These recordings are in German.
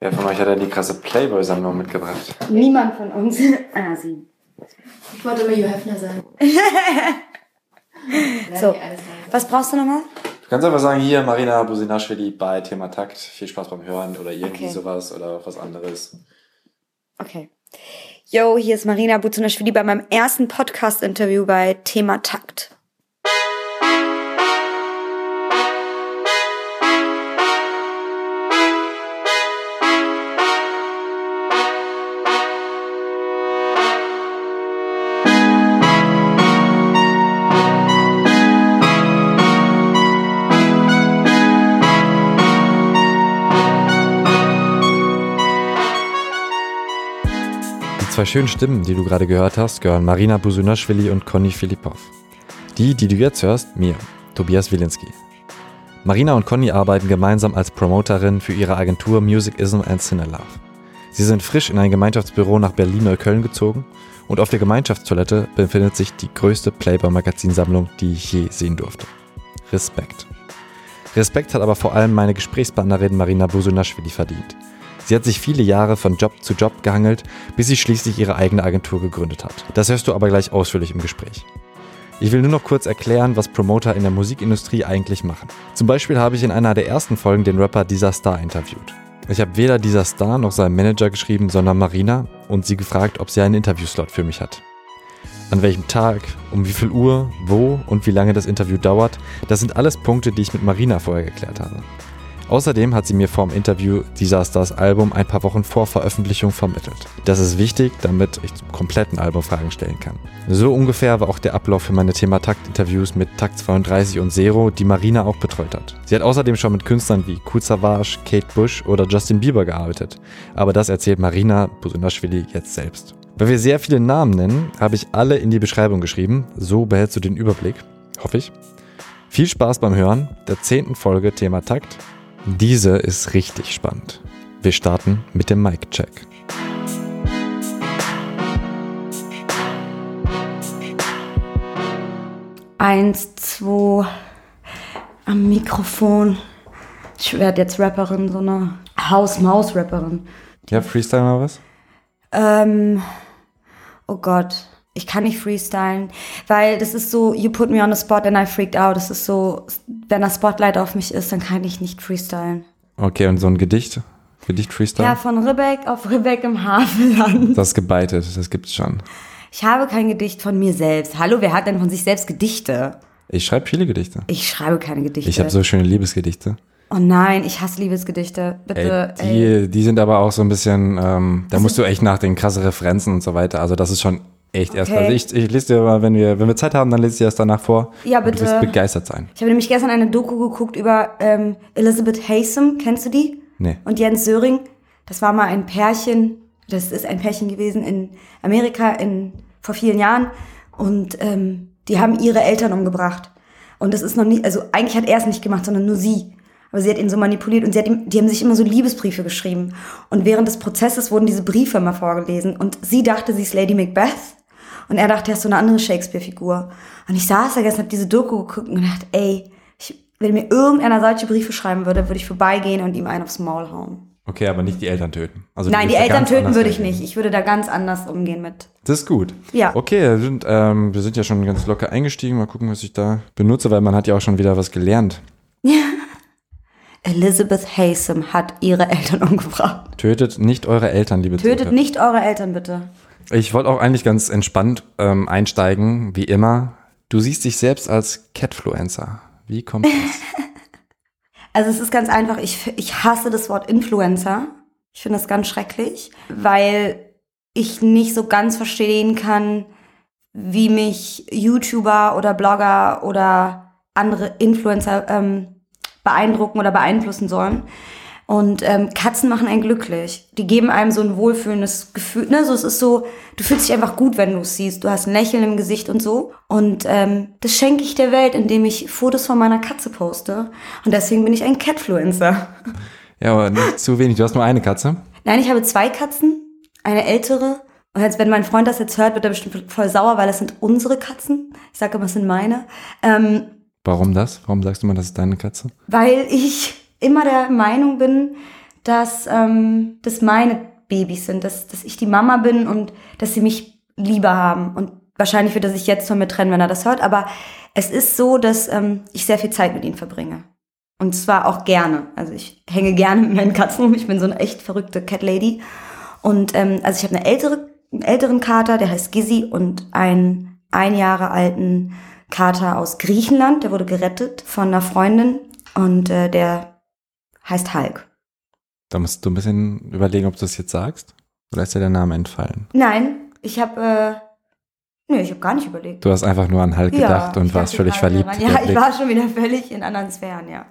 Wer von euch hat denn die krasse Playboy-Sammlung mitgebracht? Niemand von uns. ah, sie. Ich wollte immer Hugh Hefner sagen. So, was brauchst du nochmal? Du kannst einfach sagen, hier Marina Businaschwili bei Thema Takt. Viel Spaß beim Hören oder irgendwie Okay. sowas oder was anderes. Okay. Yo, hier ist Marina Buzunashvili bei meinem ersten Podcast-Interview bei Thema Takt. Zwei schönen Stimmen, die du gerade gehört hast, gehören Marina Busunaschwili und Conny Filipov. Die, die du jetzt hörst, mir, Tobias Wilinski. Marina und Conny arbeiten gemeinsam als Promoterin für ihre Agentur Musicism and Cinelove. Sie sind frisch in ein Gemeinschaftsbüro nach Berlin-Neukölln gezogen und auf der Gemeinschaftstoilette befindet sich die größte Playboy-Magazinsammlung, die ich je sehen durfte. Respekt. Respekt hat aber vor allem meine Gesprächspartnerin Marina Busunaschwili verdient. Sie hat sich viele Jahre von Job zu Job gehangelt, bis sie schließlich ihre eigene Agentur gegründet hat. Das hörst du aber gleich ausführlich im Gespräch. Ich will nur noch kurz erklären, was Promoter in der Musikindustrie eigentlich machen. Zum Beispiel habe ich in einer der ersten Folgen den Rapper Dieser Star interviewt. Ich habe weder Dieser Star noch seinem Manager geschrieben, sondern Marina und sie gefragt, ob sie einen Interviewslot für mich hat. An welchem Tag, um wie viel Uhr, wo und wie lange das Interview dauert, das sind alles Punkte, die ich mit Marina vorher geklärt habe. Außerdem hat sie mir vor dem Interview Disasters Album ein paar Wochen vor Veröffentlichung vermittelt. Das ist wichtig, damit ich zum kompletten Album Fragen stellen kann. So ungefähr war auch der Ablauf für meine Thema Takt-Interviews mit Takt 32 und Zero, die Marina auch betreut hat. Sie hat außerdem schon mit Künstlern wie Kool Savage, Kate Bush oder Justin Bieber gearbeitet. Aber das erzählt Marina Busunaschwili jetzt selbst. Weil wir sehr viele Namen nennen, habe ich alle in die Beschreibung geschrieben. So behältst du den Überblick. Hoffe ich. Viel Spaß beim Hören der zehnten Folge Thema Takt. Diese ist richtig spannend. Wir starten mit dem Mic-Check. Eins, zwei, am Mikrofon. Ich werde jetzt Rapperin, so eine Haus-Maus-Rapperin. Ja, Freestyle mal was? Ähm, oh Gott, ich kann nicht freestylen, weil das ist so, you put me on the spot and I freaked out. Das ist so, wenn das Spotlight auf mich ist, dann kann ich nicht freestylen. Okay, und so ein Gedicht? Gedicht Freestyle? Ja, von Ribbeck auf Ribbeck im Havelland. Das ist gebeitet, das gibt's schon. Ich habe kein Gedicht von mir selbst. Hallo, wer hat denn von sich selbst Gedichte? Ich schreibe viele Gedichte. Ich schreibe keine Gedichte. Ich habe so schöne Liebesgedichte. oh nein, ich hasse Liebesgedichte. Bitte, Ey, ey. die, die sind aber auch so ein bisschen, ähm, da musst du echt nachdenken, krasse Referenzen und so weiter. Also das ist schon echt. Okay. Also ich, ich lese dir mal, wenn wir, wenn wir Zeit haben, dann lese ich dir das danach vor. Ja, Und Du bitte. wirst begeistert sein. Ich habe nämlich gestern eine Doku geguckt über ähm, Elizabeth Haysom. Kennst du die? Nee. Und Jens Söring. Das war mal ein Pärchen. Das ist ein Pärchen gewesen in Amerika in, vor vielen Jahren. Und ähm, die haben ihre Eltern umgebracht. Und das ist noch nicht, also eigentlich hat er es nicht gemacht, sondern nur sie. Aber sie hat ihn so manipuliert und sie hat ihm, die haben sich immer so Liebesbriefe geschrieben. Und während des Prozesses wurden diese Briefe immer vorgelesen. Und sie dachte, sie ist Lady Macbeth. Und er dachte, er ist so eine andere Shakespeare-Figur. Und ich saß da gestern, hab diese Doku geguckt und gedacht, ey, ich, wenn mir irgendeiner solche Briefe schreiben würde, würde ich vorbeigehen und ihm einen aufs Maul hauen. Okay, aber nicht die Eltern töten. Also Nein, die Eltern töten würde ich nicht. Ich würde da ganz anders umgehen mit. Das ist gut. Ja. Okay, wir sind, ähm, wir sind ja schon ganz locker eingestiegen. Mal gucken, was ich da benutze, weil man hat ja auch schon wieder was gelernt. Elizabeth Haysom hat ihre Eltern umgebracht. Tötet nicht eure Eltern, liebe Tötet Zuhörer. nicht eure Eltern, bitte. Ich wollte auch eigentlich ganz entspannt ähm, einsteigen, wie immer. Du siehst dich selbst als Catfluencer. Wie kommt das? Also es ist ganz einfach, ich, ich hasse das Wort Influencer. Ich finde das ganz schrecklich, weil ich nicht so ganz verstehen kann, wie mich YouTuber oder Blogger oder andere Influencer ähm, beeindrucken oder beeinflussen sollen. Und ähm, Katzen machen einen glücklich. Die geben einem so ein wohlfühlendes Gefühl. Ne? So, es ist so, du fühlst dich einfach gut, wenn du es siehst. Du hast ein Lächeln im Gesicht und so. Und ähm, das schenke ich der Welt, indem ich Fotos von meiner Katze poste. Und deswegen bin ich ein Catfluencer. ja, aber nicht zu wenig. Du hast nur eine Katze. Nein, ich habe zwei Katzen, eine ältere. Und jetzt, wenn mein Freund das jetzt hört, wird er bestimmt voll sauer, weil das sind unsere Katzen. Ich sage immer, es sind meine. Ähm, Warum das? Warum sagst du mal, das ist deine Katze? weil ich immer der Meinung bin, dass ähm, das meine Babys sind, dass, dass ich die Mama bin und dass sie mich lieber haben. Und wahrscheinlich wird er sich jetzt von mir trennen, wenn er das hört. Aber es ist so, dass ähm, ich sehr viel Zeit mit ihnen verbringe. Und zwar auch gerne. Also ich hänge gerne mit meinen Katzen rum. Ich bin so eine echt verrückte Cat Lady. Und ähm, also ich habe eine ältere, einen älteren Kater, der heißt Gizzy und einen ein Jahre alten Kater aus Griechenland. Der wurde gerettet von einer Freundin und äh, der heißt Hulk. Da musst du ein bisschen überlegen, ob du das jetzt sagst. Oder ist dir der Name entfallen? Nein, ich habe äh, Nee, ich habe gar nicht überlegt. Du hast einfach nur an Hulk Ja, gedacht und warst völlig verliebt. daran. Ja, ich war schon wieder völlig in anderen Sphären, ja.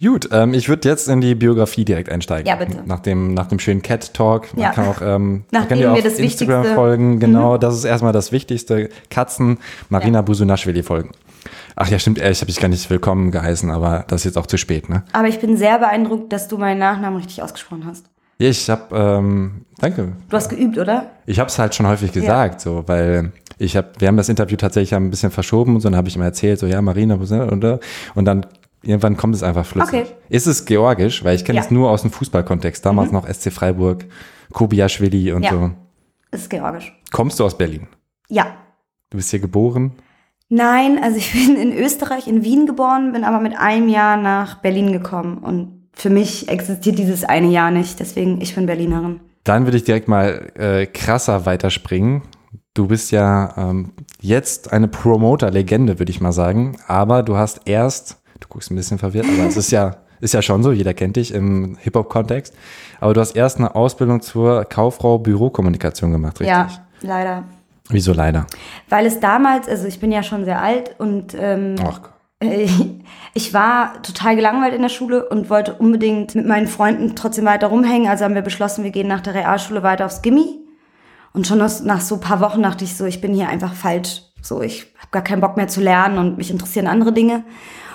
Gut, ähm, ich würde jetzt in die Biografie direkt einsteigen. Ja, bitte. Nach dem, nach dem schönen Cat Talk. Man Ja. kann auch, ähm, man Nachdem kann dir wir das Instagram Wichtigste- Mhm. folgen. Genau, das ist erstmal das Wichtigste. Katzen, Marina Busunaschwili folgen. Ach ja, stimmt, äh, ich habe dich gar nicht willkommen geheißen, aber das ist jetzt auch zu spät, ne? Aber ich bin sehr beeindruckt, dass du meinen Nachnamen richtig ausgesprochen hast. Ja, ich habe, ähm, danke. Du hast geübt, oder? Ich habe es halt schon häufig gesagt, so, weil ich habe, wir haben das Interview tatsächlich ein bisschen verschoben und so, dann habe ich ihm erzählt, so ja, Marina, oder? Und dann irgendwann kommt es einfach flüssig. Okay. Ist es georgisch, weil ich kenne Ja. Mhm. es nur aus dem Fußballkontext, damals noch SC Freiburg, Kobiaschwili und Ja. so. Es ist georgisch. Kommst du aus Berlin? Ja. Du bist hier geboren? Nein, also ich bin in Österreich, in Wien geboren, bin aber mit einem Jahr nach Berlin gekommen. Und für mich existiert dieses eine Jahr nicht. Deswegen, ich bin Berlinerin. Dann würde ich direkt mal äh, krasser weiterspringen. Du bist ja ähm, jetzt eine Promoter-Legende, würde ich mal sagen. Aber du hast erst, du guckst ein bisschen verwirrt, aber es ist ja, ist ja schon so, jeder kennt dich im Hip-Hop-Kontext. Aber du hast erst eine Ausbildung zur Kauffrau Bürokommunikation gemacht, richtig? Ja, leider. Wieso leider? Weil es damals, also ich bin ja schon sehr alt und ähm, Ach, Ich war total gelangweilt in der Schule und wollte unbedingt mit meinen Freunden trotzdem weiter rumhängen. Also haben wir beschlossen, wir gehen nach der Realschule weiter aufs Gimmi. Und schon nach so ein paar Wochen dachte ich so, ich bin hier einfach falsch. So, ich habe gar keinen Bock mehr zu lernen und mich interessieren andere Dinge.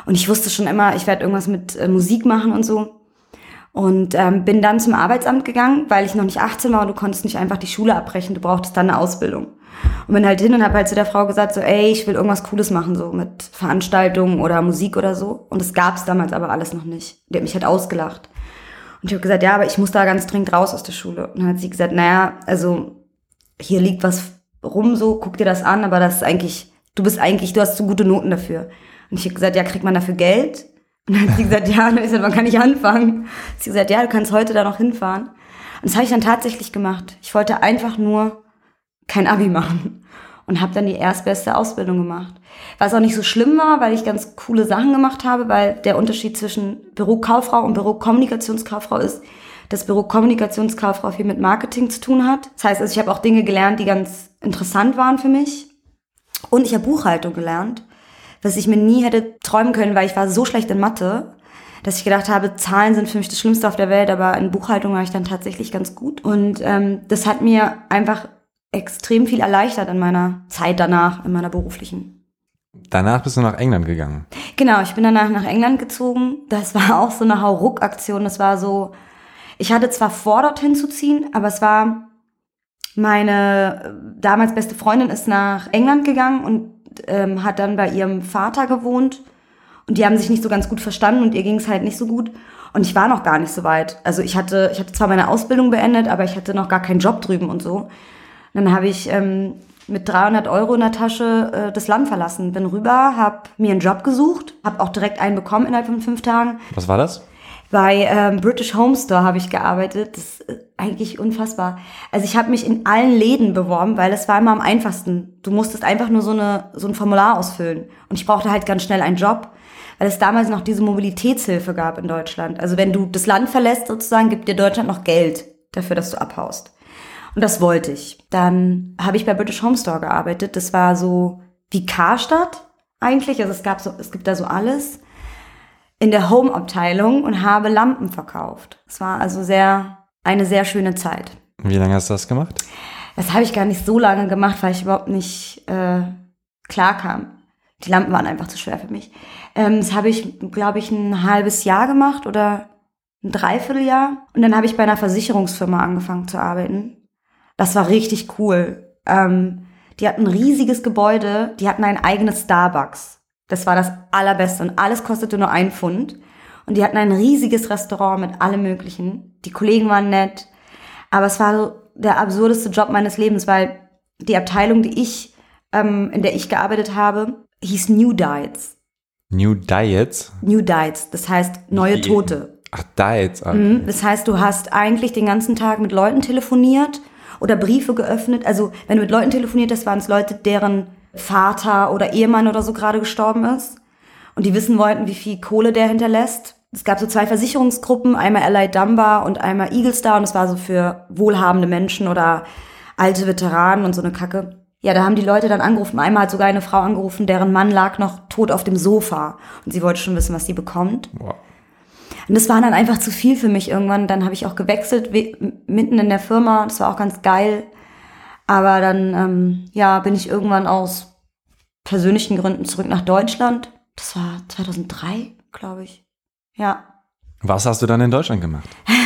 Und ich wusste schon immer, ich werde irgendwas mit äh, Musik machen und so. Und ähm, bin dann zum Arbeitsamt gegangen, weil ich noch nicht 18 war und du konntest nicht einfach die Schule abbrechen, du brauchtest dann eine Ausbildung. Und bin halt hin und habe halt zu der Frau gesagt, so, ey, ich will irgendwas Cooles machen, so mit Veranstaltungen oder Musik oder so. Und das gab's damals aber alles noch nicht. Die hat mich halt ausgelacht. Und ich habe gesagt, ja, aber ich muss da ganz dringend raus aus der Schule. Und dann hat sie gesagt, naja, also hier liegt was rum, so, guck dir das an, aber das ist eigentlich, du bist eigentlich, du hast so gute Noten dafür. Und ich habe gesagt, ja, kriegt man dafür Geld? Und dann hat sie gesagt, ja, und dann ist wann kann ich anfangen? Sie hat gesagt, ja, du kannst heute da noch hinfahren. Und das habe ich dann tatsächlich gemacht. Ich wollte einfach nur kein Abi machen und habe dann die erstbeste Ausbildung gemacht. Was auch nicht so schlimm war, weil ich ganz coole Sachen gemacht habe, weil der Unterschied zwischen Bürokauffrau und Bürokommunikationskauffrau ist, dass Bürokommunikationskauffrau viel mit Marketing zu tun hat. Das heißt, also ich habe auch Dinge gelernt, die ganz interessant waren für mich. Und ich habe Buchhaltung gelernt, was ich mir nie hätte träumen können, weil ich war so schlecht in Mathe, dass ich gedacht habe, Zahlen sind für mich das Schlimmste auf der Welt, aber in Buchhaltung war ich dann tatsächlich ganz gut. Und ähm, das hat mir einfach extrem viel erleichtert in meiner Zeit danach, in meiner beruflichen. Danach bist du nach England gegangen. Genau, ich bin danach nach England gezogen. Das war auch so eine Hauruck-Aktion. Das war so, ich hatte zwar vor, dorthin zu ziehen, aber es war, meine damals beste Freundin ist nach England gegangen und ähm, hat dann bei ihrem Vater gewohnt. Und die haben sich nicht so ganz gut verstanden und ihr ging es halt nicht so gut. Und ich war noch gar nicht so weit. Also ich hatte, ich hatte zwar meine Ausbildung beendet, aber ich hatte noch gar keinen Job drüben und so. Und dann habe ich ähm, mit 300 Euro in der Tasche äh, das Land verlassen. Bin rüber, habe mir einen Job gesucht, habe auch direkt einen bekommen innerhalb von fünf Tagen. Was war das? Bei ähm, British Home Store habe ich gearbeitet. Das ist eigentlich unfassbar. Also ich habe mich in allen Läden beworben, weil es war immer am einfachsten. Du musstest einfach nur so, eine, so ein Formular ausfüllen. Und ich brauchte halt ganz schnell einen Job, weil es damals noch diese Mobilitätshilfe gab in Deutschland. Also wenn du das Land verlässt sozusagen, gibt dir Deutschland noch Geld dafür, dass du abhaust. Und das wollte ich. Dann habe ich bei British Home Store gearbeitet. Das war so wie Karstadt eigentlich. Also es gab so, es gibt da so alles in der Home-Abteilung und habe Lampen verkauft. Es war also sehr, eine sehr schöne Zeit. Wie lange hast du das gemacht? Das habe ich gar nicht so lange gemacht, weil ich überhaupt nicht äh, klar kam. Die Lampen waren einfach zu schwer für mich. Ähm, das habe ich, glaube ich, ein halbes Jahr gemacht oder ein Dreivierteljahr. Und dann habe ich bei einer Versicherungsfirma angefangen zu arbeiten. Das war richtig cool. Ähm, die hatten ein riesiges Gebäude, die hatten ein eigenes Starbucks. Das war das allerbeste und alles kostete nur ein Pfund. Und die hatten ein riesiges Restaurant mit allem Möglichen. Die Kollegen waren nett. Aber es war so der absurdeste Job meines Lebens, weil die Abteilung, die ich, ähm, in der ich gearbeitet habe, hieß New Diets. New Diets? New Diets, das heißt neue Tote. Ach, Diets. Okay. Mhm, das heißt, du hast eigentlich den ganzen Tag mit Leuten telefoniert oder Briefe geöffnet. Also, wenn du mit Leuten telefoniert hast, waren es Leute, deren Vater oder Ehemann oder so gerade gestorben ist. Und die wissen wollten, wie viel Kohle der hinterlässt. Es gab so zwei Versicherungsgruppen, einmal Allied Dunbar und einmal Eagle Star. Und das war so für wohlhabende Menschen oder alte Veteranen und so eine Kacke. Ja, da haben die Leute dann angerufen. Einmal hat sogar eine Frau angerufen, deren Mann lag noch tot auf dem Sofa. Und sie wollte schon wissen, was sie bekommt. Wow. Und das war dann einfach zu viel für mich irgendwann. Dann habe ich auch gewechselt, mitten in der Firma. Das war auch ganz geil. Aber dann, ähm, ja, bin ich irgendwann aus persönlichen Gründen zurück nach Deutschland. Das war 2003, glaube ich. Ja. Was hast du dann in Deutschland gemacht?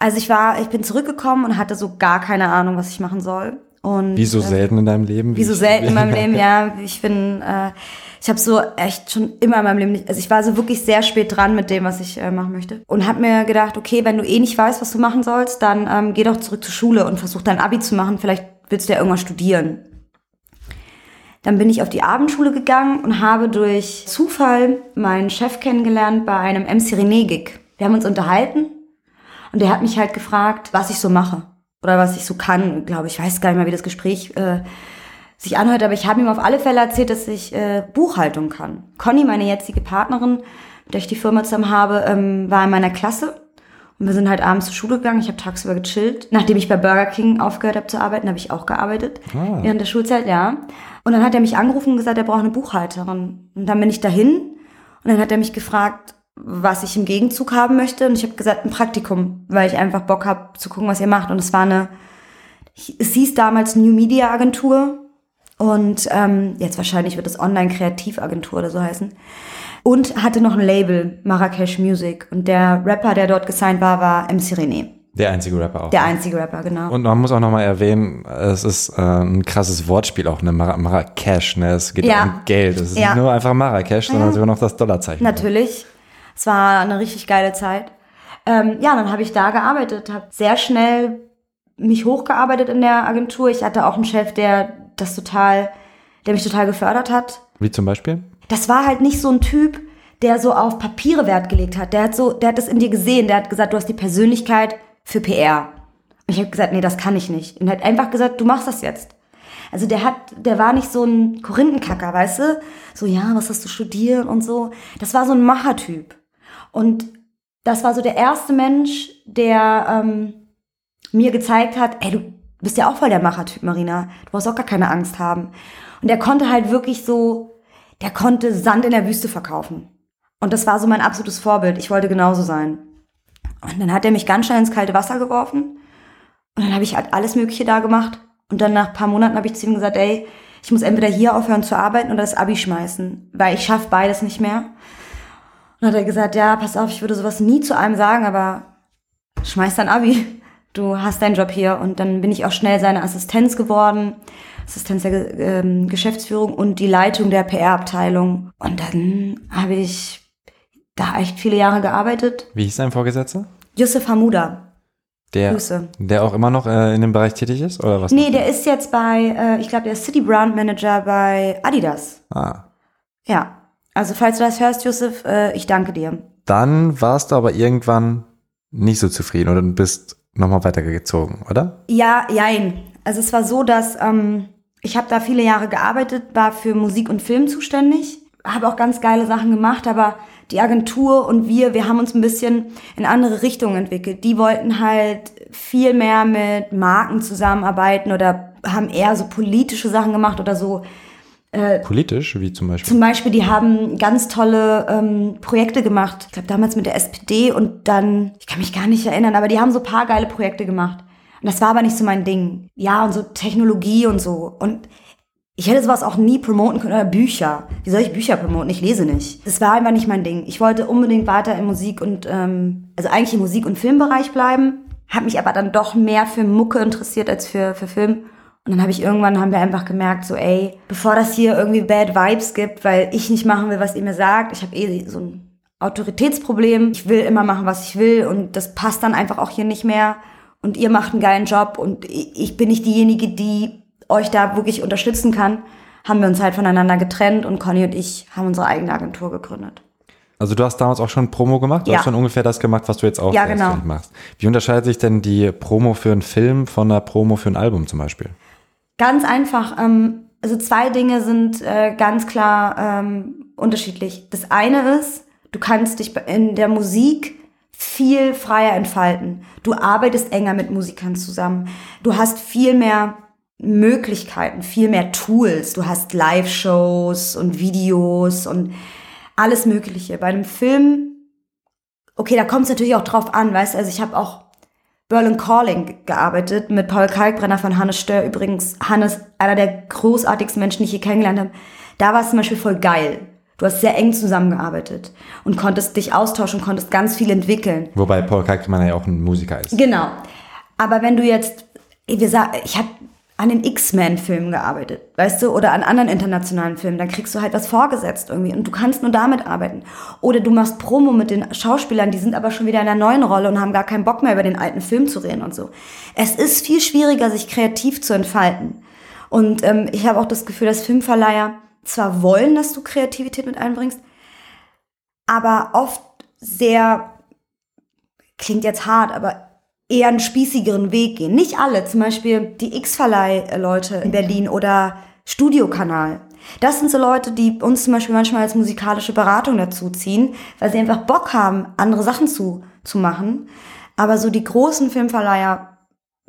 Also ich war, ich bin zurückgekommen und hatte so gar keine Ahnung, was ich machen soll. Und, wie so äh, selten in deinem Leben? Wie so selten in meinem Leben, ja. Ich bin, äh, ich habe so echt schon immer in meinem Leben nicht, also ich war so wirklich sehr spät dran mit dem, was ich äh, machen möchte. Und habe mir gedacht, okay, wenn du eh nicht weißt, was du machen sollst, dann ähm, geh doch zurück zur Schule und versuch dein Abi zu machen. Vielleicht willst du ja irgendwas studieren. Dann bin ich auf die Abendschule gegangen und habe durch Zufall meinen Chef kennengelernt bei einem MC René-Gig. Wir haben uns unterhalten und der hat mich halt gefragt, was ich so mache oder was ich so kann. Glaube ich, weiß gar nicht mehr, wie das Gespräch äh, sich anhört, aber ich habe ihm auf alle Fälle erzählt, dass ich äh, Buchhaltung kann. Conny, meine jetzige Partnerin, mit der ich die Firma zusammen habe, ähm, war in meiner Klasse. Und wir sind halt abends zur Schule gegangen. Ich habe tagsüber gechillt. Nachdem ich bei Burger King aufgehört habe zu arbeiten, habe ich auch gearbeitet. Ah. Während der Schulzeit, ja. Und dann hat er mich angerufen und gesagt, er braucht eine Buchhalterin. Und dann bin ich dahin. Und dann hat er mich gefragt, was ich im Gegenzug haben möchte. Und ich habe gesagt, ein Praktikum, weil ich einfach Bock habe zu gucken, was ihr macht. Und es war eine, es hieß damals New Media Agentur. Und ähm, jetzt wahrscheinlich wird es Online Kreativagentur oder so heißen. Und hatte noch ein Label, Marrakesh Music. Und der Rapper, der dort gesigned war, war MC René. Der einzige Rapper auch. Der einzige Rapper, genau. Und man muss auch nochmal erwähnen, es ist äh, ein krasses Wortspiel auch, ne? Mar Marrakesch, ne? Es geht ja. um Geld. Es ist ja. nicht nur einfach Marrakesch, sondern sogar noch das Dollarzeichen. Natürlich. Es war eine richtig geile Zeit. Ähm, ja, dann habe ich da gearbeitet, habe sehr schnell mich hochgearbeitet in der Agentur. Ich hatte auch einen Chef, der das total, der mich total gefördert hat. Wie zum Beispiel? Das war halt nicht so ein Typ, der so auf Papiere Wert gelegt hat. Der hat so, der hat das in dir gesehen. Der hat gesagt, du hast die Persönlichkeit für PR. Und ich habe gesagt, nee, das kann ich nicht. Und er hat einfach gesagt, du machst das jetzt. Also der hat, der war nicht so ein Korinthenkacker, weißt du? So, ja, was hast du studiert und so. Das war so ein Machertyp. Und das war so der erste Mensch, der ähm, mir gezeigt hat, ey, du bist ja auch voll der Machertyp, Marina. Du brauchst auch gar keine Angst haben. Und der konnte halt wirklich so, der konnte Sand in der Wüste verkaufen. Und das war so mein absolutes Vorbild. Ich wollte genauso sein. Und dann hat er mich ganz schnell ins kalte Wasser geworfen. Und dann habe ich halt alles Mögliche da gemacht. Und dann nach paar Monaten habe ich zu ihm gesagt, ey, ich muss entweder hier aufhören zu arbeiten oder das Abi schmeißen, weil ich schaffe beides nicht mehr. Und hat er gesagt, ja, pass auf, ich würde sowas nie zu einem sagen, aber schmeiß dein Abi. Du hast deinen Job hier. Und dann bin ich auch schnell seine Assistenz geworden. Assistenz der äh, Geschäftsführung und die Leitung der PR-Abteilung. Und dann habe ich da echt viele Jahre gearbeitet. Wie hieß dein Vorgesetzter? Yusuf Hamuda. Der, Grüße. der auch immer noch äh, in dem Bereich tätig ist? Oder was? Nee, der ist jetzt bei, äh, ich glaube, der ist City Brand Manager bei Adidas. Ah. Ja. Also, falls du das hörst, Yusuf, äh, ich danke dir. Dann warst du aber irgendwann nicht so zufrieden oder bist nochmal weitergezogen, oder? Ja, jein. Also, es war so, dass ähm, ich habe da viele Jahre gearbeitet, war für Musik und Film zuständig, habe auch ganz geile Sachen gemacht, aber die Agentur und wir, wir haben uns ein bisschen in andere Richtungen entwickelt. Die wollten halt viel mehr mit Marken zusammenarbeiten oder haben eher so politische Sachen gemacht oder so. Äh, Politisch, wie zum Beispiel? Zum Beispiel, die haben ganz tolle ähm, Projekte gemacht. Ich glaube damals mit der SPD und dann, ich kann mich gar nicht erinnern, aber die haben so paar geile Projekte gemacht. Und das war aber nicht so mein Ding. Ja, und so Technologie und so. Und ich hätte sowas auch nie promoten können oder Bücher. Wie soll ich Bücher promoten? Ich lese nicht. Das war einfach nicht mein Ding. Ich wollte unbedingt weiter im Musik und ähm, also eigentlich im Musik- und Filmbereich bleiben, habe mich aber dann doch mehr für Mucke interessiert als für für Film. Und dann habe ich irgendwann haben wir einfach gemerkt, so ey, bevor das hier irgendwie Bad Vibes gibt, weil ich nicht machen will, was ihr mir sagt, ich habe eh so ein Autoritätsproblem. Ich will immer machen, was ich will und das passt dann einfach auch hier nicht mehr. Und ihr macht einen geilen Job und ich bin nicht diejenige, die euch da wirklich unterstützen kann. Haben wir uns halt voneinander getrennt und Conny und ich haben unsere eigene Agentur gegründet. Also du hast damals auch schon Promo gemacht? Du Ja. hast schon ungefähr das gemacht, was du jetzt auch Ja, genau. machst. Wie unterscheidet sich denn die Promo für einen Film von der Promo für ein Album zum Beispiel? Ganz einfach. Ähm, also zwei Dinge sind äh, ganz klar ähm, unterschiedlich. Das eine ist, du kannst dich in der Musik viel freier entfalten. Du arbeitest enger mit Musikern zusammen. Du hast viel mehr Möglichkeiten, viel mehr Tools. Du hast Live-Shows und Videos und alles Mögliche. Bei einem Film, okay, da kommt es natürlich auch drauf an, weißt du, also ich habe auch Berlin Calling gearbeitet mit Paul Kalkbrenner von Hannes Stör. Übrigens, Hannes, einer der großartigsten Menschen, die ich je kennengelernt habe. Da war es zum Beispiel voll geil. Du hast sehr eng zusammengearbeitet und konntest dich austauschen, konntest ganz viel entwickeln. Wobei Paul Kalkmann ja auch ein Musiker ist. Genau. Aber wenn du jetzt, wir sagen, ich habe an den X-Men-Filmen gearbeitet, weißt du, oder an anderen internationalen Filmen, dann kriegst du halt was vorgesetzt irgendwie und du kannst nur damit arbeiten. Oder du machst Promo mit den Schauspielern, die sind aber schon wieder in der neuen Rolle und haben gar keinen Bock mehr über den alten Film zu reden und so. Es ist viel schwieriger, sich kreativ zu entfalten. Und ähm, ich habe auch das Gefühl, dass Filmverleiher zwar wollen, dass du Kreativität mit einbringst, aber oft sehr, klingt jetzt hart, aber eher einen spießigeren Weg gehen. Nicht alle, zum Beispiel die X-Verleih-Leute in Berlin oder Studiokanal. Das sind so Leute, die uns zum Beispiel manchmal als musikalische Beratung dazu ziehen, weil sie einfach Bock haben, andere Sachen zu, zu machen. Aber so die großen Filmverleiher,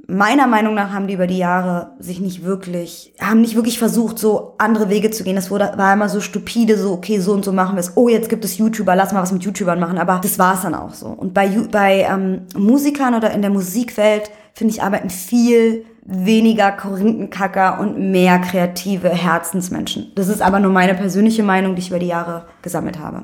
meiner Meinung nach haben die über die Jahre sich nicht wirklich, haben nicht wirklich versucht, so andere Wege zu gehen. Das wurde, war immer so stupide, so, okay, so und so machen wir es. Oh, jetzt gibt es YouTuber, lass mal was mit YouTubern machen. Aber das war es dann auch so. Und bei, bei ähm, Musikern oder in der Musikwelt, finde ich, arbeiten viel weniger Korinthenkacker und mehr kreative Herzensmenschen. Das ist aber nur meine persönliche Meinung, die ich über die Jahre gesammelt habe.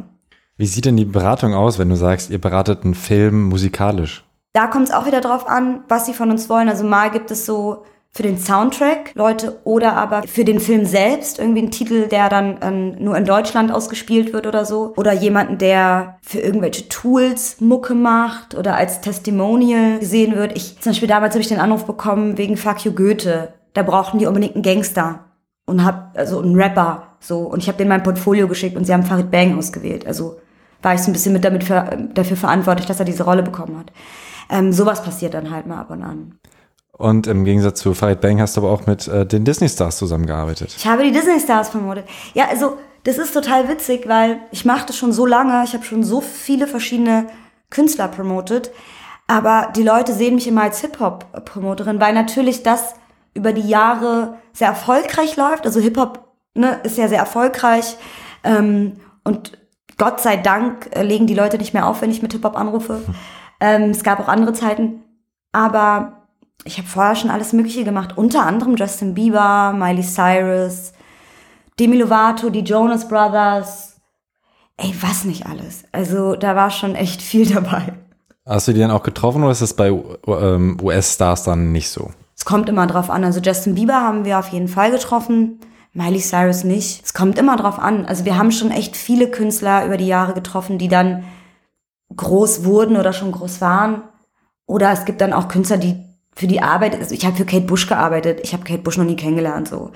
Wie sieht denn die Beratung aus, wenn du sagst, ihr beratet einen Film musikalisch? Da kommt es auch wieder drauf an, was sie von uns wollen. Also mal gibt es so für den Soundtrack Leute oder aber für den Film selbst irgendwie einen Titel, der dann ähm, nur in Deutschland ausgespielt wird oder so. Oder jemanden, der für irgendwelche Tools Mucke macht oder als Testimonial gesehen wird. Ich zum Beispiel damals habe ich den Anruf bekommen wegen Fuck You Goethe. Da brauchten die unbedingt einen Gangster und hab also einen Rapper so und ich habe denen mein Portfolio geschickt und sie haben Farid Bang ausgewählt. Also war ich so ein bisschen mit damit ver dafür verantwortlich, dass er diese Rolle bekommen hat. Ähm, sowas passiert dann halt mal ab und an. Und im Gegensatz zu Farid Bang hast du aber auch mit äh, den Disney-Stars zusammengearbeitet. Ich habe die Disney Stars promotet. Ja, also das ist total witzig, weil ich mache das schon so lange. Ich habe schon so viele verschiedene Künstler promotet. Aber die Leute sehen mich immer als Hip-Hop-Promoterin, weil natürlich das über die Jahre sehr erfolgreich läuft. Also Hip-Hop ne, ist ja sehr erfolgreich. Ähm, und Gott sei Dank äh, legen die Leute nicht mehr auf, wenn ich mit Hip-Hop anrufe. Ähm, es gab auch andere Zeiten. Aber ich habe vorher schon alles Mögliche gemacht. Unter anderem Justin Bieber, Miley Cyrus, Demi Lovato, die Jonas Brothers. Ey, was nicht alles. Also da war schon echt viel dabei. Hast du die dann auch getroffen oder ist das bei ähm, US-Stars dann nicht so? Es kommt immer drauf an. Also Justin Bieber haben wir auf jeden Fall getroffen. Miley Cyrus nicht. Es kommt immer drauf an. Also wir haben schon echt viele Künstler über die Jahre getroffen, die dann groß wurden oder schon groß waren. Oder es gibt dann auch Künstler, die für die Arbeit, also ich habe für Kate Bush gearbeitet, ich habe Kate Bush noch nie kennengelernt. So,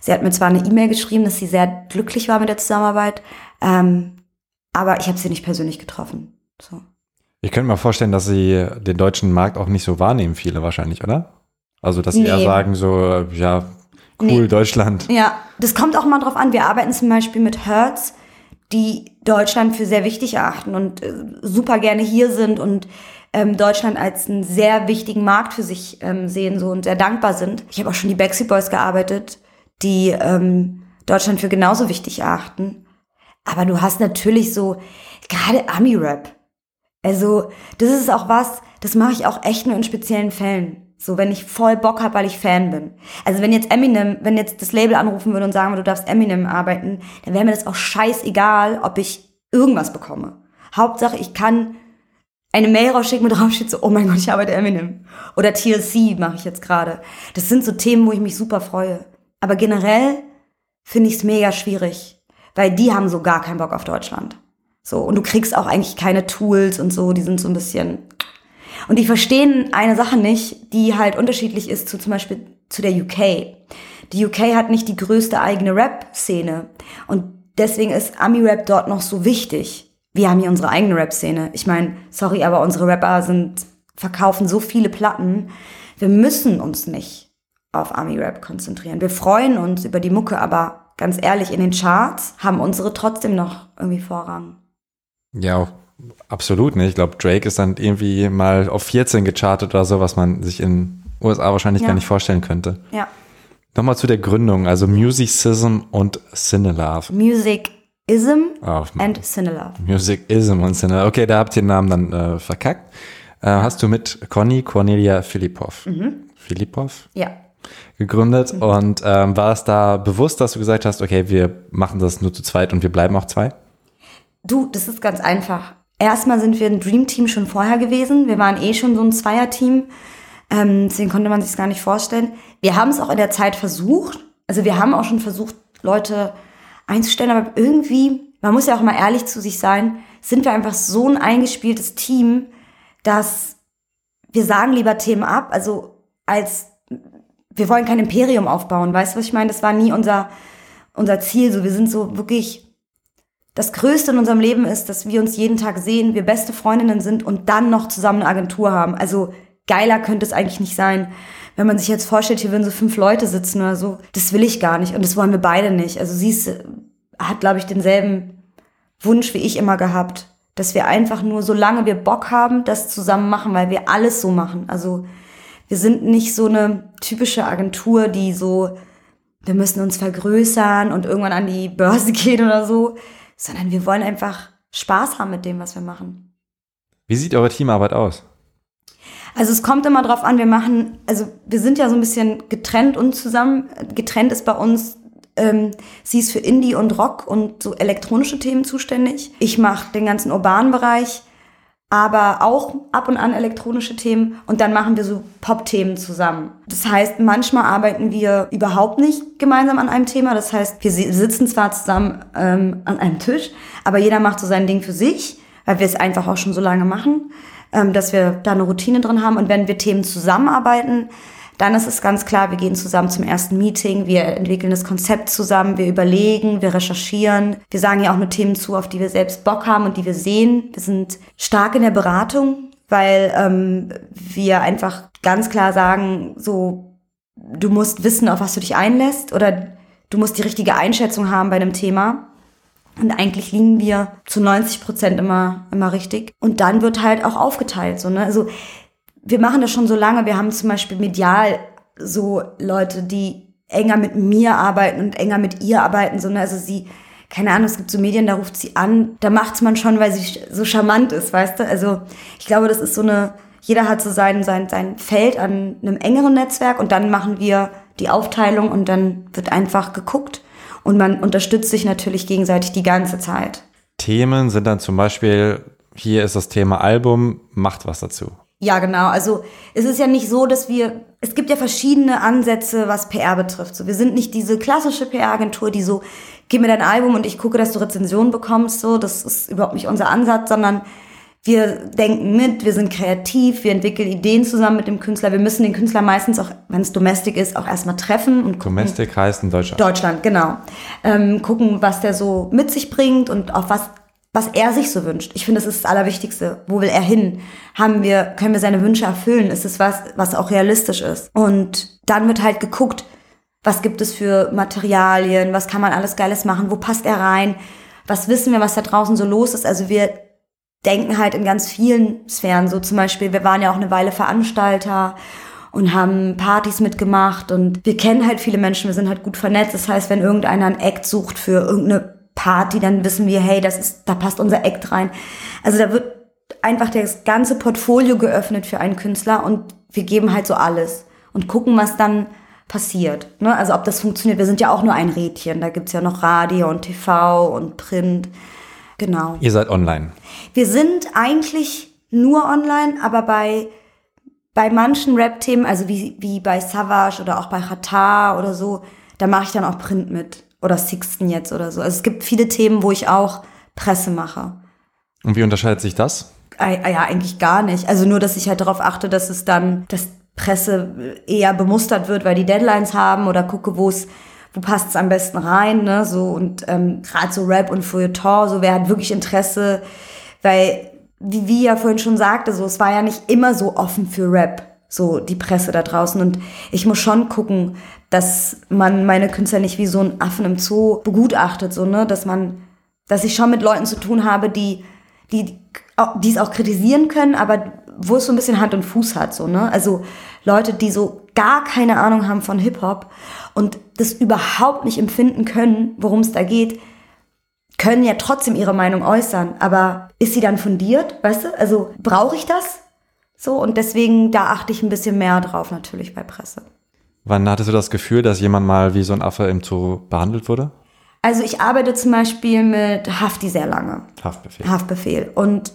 sie hat mir zwar eine E-Mail geschrieben, dass sie sehr glücklich war mit der Zusammenarbeit, ähm, aber ich habe sie nicht persönlich getroffen. So. Ich könnte mir vorstellen, dass sie den deutschen Markt auch nicht so wahrnehmen, viele wahrscheinlich, oder? Also, dass sie eher Nee. sagen, so, ja, cool, Nee. Deutschland. Ja, das kommt auch mal drauf an. Wir arbeiten zum Beispiel mit Hertz, die Deutschland für sehr wichtig erachten und äh, super gerne hier sind und ähm, Deutschland als einen sehr wichtigen Markt für sich ähm, sehen so und sehr dankbar sind. Ich habe auch schon die Backstreet Boys gearbeitet, die ähm, Deutschland für genauso wichtig erachten. Aber du hast natürlich so gerade Ami-Rap. Also das ist auch was, das mache ich auch echt nur in speziellen Fällen. So, wenn ich voll Bock habe, weil ich Fan bin. Also wenn jetzt Eminem, wenn jetzt das Label anrufen würde und sagen würde, du darfst Eminem arbeiten, dann wäre mir das auch scheißegal, ob ich irgendwas bekomme. Hauptsache, ich kann eine Mail rausschicken, wo drauf steht so, oh mein Gott, ich arbeite Eminem. Oder TLC mache ich jetzt gerade. Das sind so Themen, wo ich mich super freue. Aber generell finde ich es mega schwierig, weil die haben so gar keinen Bock auf Deutschland. So, und du kriegst auch eigentlich keine Tools und so, die sind so ein bisschen. Und die verstehen eine Sache nicht, die halt unterschiedlich ist zu zum Beispiel zu der UK. Die UK hat nicht die größte eigene Rap-Szene. Und deswegen ist Ami-Rap dort noch so wichtig. Wir haben hier unsere eigene Rap-Szene. Ich meine, sorry, aber unsere Rapper sind, verkaufen so viele Platten. Wir müssen uns nicht auf Ami-Rap konzentrieren. Wir freuen uns über die Mucke, aber ganz ehrlich, in den Charts haben unsere trotzdem noch irgendwie Vorrang. Ja, absolut nicht. Ich glaube, Drake ist dann irgendwie mal auf 14 gechartet oder so, was man sich in USA wahrscheinlich Ja. gar nicht vorstellen könnte. Ja. Nochmal zu der Gründung, also Musicism und Cinelove. Musicism Oh, and Cinelove. Musicism und Cinelove. Okay, da habt ihr den Namen dann äh, verkackt. Äh, hast du mit Conny Cornelia Filipov, Filipov Ja. gegründet und ähm, war es da bewusst, dass du gesagt hast, okay, wir machen das nur zu zweit und wir bleiben auch zwei? Du, das ist ganz einfach. Erstmal sind wir ein Dream Team schon vorher gewesen. Wir waren eh schon so ein Zweierteam. Ähm, deswegen konnte man sich gar nicht vorstellen. Wir haben es auch in der Zeit versucht. Also wir haben auch schon versucht, Leute einzustellen, aber irgendwie, man muss ja auch mal ehrlich zu sich sein, sind wir einfach so ein eingespieltes Team, dass wir sagen lieber Themen ab. Also als wir wollen kein Imperium aufbauen, weißt du, was ich meine? Das war nie unser, unser Ziel. So, wir sind so wirklich das Größte in unserem Leben ist, dass wir uns jeden Tag sehen, wir beste Freundinnen sind und dann noch zusammen eine Agentur haben. Also geiler könnte es eigentlich nicht sein. Wenn man sich jetzt vorstellt, hier würden so fünf Leute sitzen oder so, das will ich gar nicht und das wollen wir beide nicht. Also sie ist, hat, glaube ich, denselben Wunsch wie ich immer gehabt, dass wir einfach nur, solange wir Bock haben, das zusammen machen, weil wir alles so machen. Also wir sind nicht so eine typische Agentur, die so, wir müssen uns vergrößern und irgendwann an die Börse gehen oder so, sondern wir wollen einfach Spaß haben mit dem, was wir machen. Wie sieht eure Teamarbeit aus? Also es kommt immer drauf an, wir machen, also wir sind ja so ein bisschen getrennt und zusammen. Getrennt ist bei uns, ähm, sie ist für Indie und Rock und so elektronische Themen zuständig. Ich mache den ganzen urbanen Bereich, aber auch ab und an elektronische Themen und dann machen wir so Pop-Themen zusammen. Das heißt, manchmal arbeiten wir überhaupt nicht gemeinsam an einem Thema. Das heißt, wir si- sitzen zwar zusammen ähm, an einem Tisch, aber jeder macht so sein Ding für sich, weil wir es einfach auch schon so lange machen, ähm, dass wir da eine Routine drin haben. Und wenn wir Themen zusammenarbeiten, dann ist es ganz klar, wir gehen zusammen zum ersten Meeting, wir entwickeln das Konzept zusammen, wir überlegen, wir recherchieren. Wir sagen ja auch nur Themen zu, auf die wir selbst Bock haben und die wir sehen. Wir sind stark in der Beratung, weil ähm, wir einfach ganz klar sagen, so, du musst wissen, auf was du dich einlässt oder du musst die richtige Einschätzung haben bei einem Thema. Und eigentlich liegen wir zu 90 Prozent immer, immer richtig. Und dann wird halt auch aufgeteilt, so, ne? Also, wir machen das schon so lange. Wir haben zum Beispiel medial so Leute, die enger mit mir arbeiten und enger mit ihr arbeiten. So, ne? Also sie, keine Ahnung, es gibt so Medien, da ruft sie an, da macht's man schon, weil sie so charmant ist, weißt du? Also ich glaube, das ist so eine, jeder hat so sein, sein, sein Feld an einem engeren Netzwerk und dann machen wir die Aufteilung und dann wird einfach geguckt und man unterstützt sich natürlich gegenseitig die ganze Zeit. Themen sind dann zum Beispiel, hier ist das Thema Album, macht was dazu. Ja, genau. Also es ist ja nicht so, dass wir, es gibt ja verschiedene Ansätze, was PR betrifft. So, wir sind nicht diese klassische PR-Agentur, die so, gib mir dein Album und ich gucke, dass du Rezensionen bekommst. So, das ist überhaupt nicht unser Ansatz, sondern wir denken mit, wir sind kreativ, wir entwickeln Ideen zusammen mit dem Künstler. Wir müssen den Künstler meistens auch, wenn es Domestic ist, auch erstmal treffen und gucken, Domestic heißt in Deutschland. Deutschland, genau. Ähm, gucken, was der so mit sich bringt und auf was, was er sich so wünscht. Ich finde, das ist das Allerwichtigste. Wo will er hin? Haben wir, können wir seine Wünsche erfüllen? Ist es was, was auch realistisch ist? Und dann wird halt geguckt, was gibt es für Materialien? Was kann man alles Geiles machen? Wo passt er rein? Was wissen wir, was da draußen so los ist? Also wir denken halt in ganz vielen Sphären. So zum Beispiel, wir waren ja auch eine Weile Veranstalter und haben Partys mitgemacht und wir kennen halt viele Menschen, wir sind halt gut vernetzt. Das heißt, wenn irgendeiner ein Act sucht für irgendeine Party, dann wissen wir, hey, das ist, da passt unser Act rein. Also da wird einfach das ganze Portfolio geöffnet für einen Künstler und wir geben halt so alles und gucken, was dann passiert. Ne? Also ob das funktioniert. Wir sind ja auch nur ein Rädchen. Da gibt's ja noch Radio und TV und Print. Genau. Ihr seid online. Wir sind eigentlich nur online, aber bei, bei manchen Rap-Themen, also wie, wie bei Savage oder auch bei Qatar oder so, da mache ich dann auch Print mit. Oder Sixten jetzt oder so. Also es gibt viele Themen, wo ich auch Presse mache. Und wie unterscheidet sich das? Äh, Ja, eigentlich gar nicht. Also nur, dass ich halt darauf achte, dass es dann, dass Presse eher bemustert wird, weil die Deadlines haben oder gucke, wo es, wo passt es am besten rein, ne? So und ähm, gerade so Rap und Feuilleton, so wer hat wirklich Interesse, weil wie wie ja vorhin schon sagte, so es war ja nicht immer so offen für Rap, so die Presse da draußen und ich muss schon gucken, dass man meine Künstler nicht wie so ein Affen im Zoo begutachtet, so ne, dass man, dass ich schon mit Leuten zu tun habe, die die die es auch kritisieren können, aber wo es so ein bisschen Hand und Fuß hat, so, ne? Also Leute, die so gar keine Ahnung haben von Hip-Hop und das überhaupt nicht empfinden können, worum es da geht, können ja trotzdem ihre Meinung äußern. Aber ist sie dann fundiert, weißt du? Also brauche ich das? So, und deswegen, da achte ich ein bisschen mehr drauf natürlich bei Presse. Wann hattest du das Gefühl, dass jemand mal wie so ein Affe im Zoo behandelt wurde? Also ich arbeite zum Beispiel mit Hafti sehr lange. Haftbefehl. Haftbefehl. Und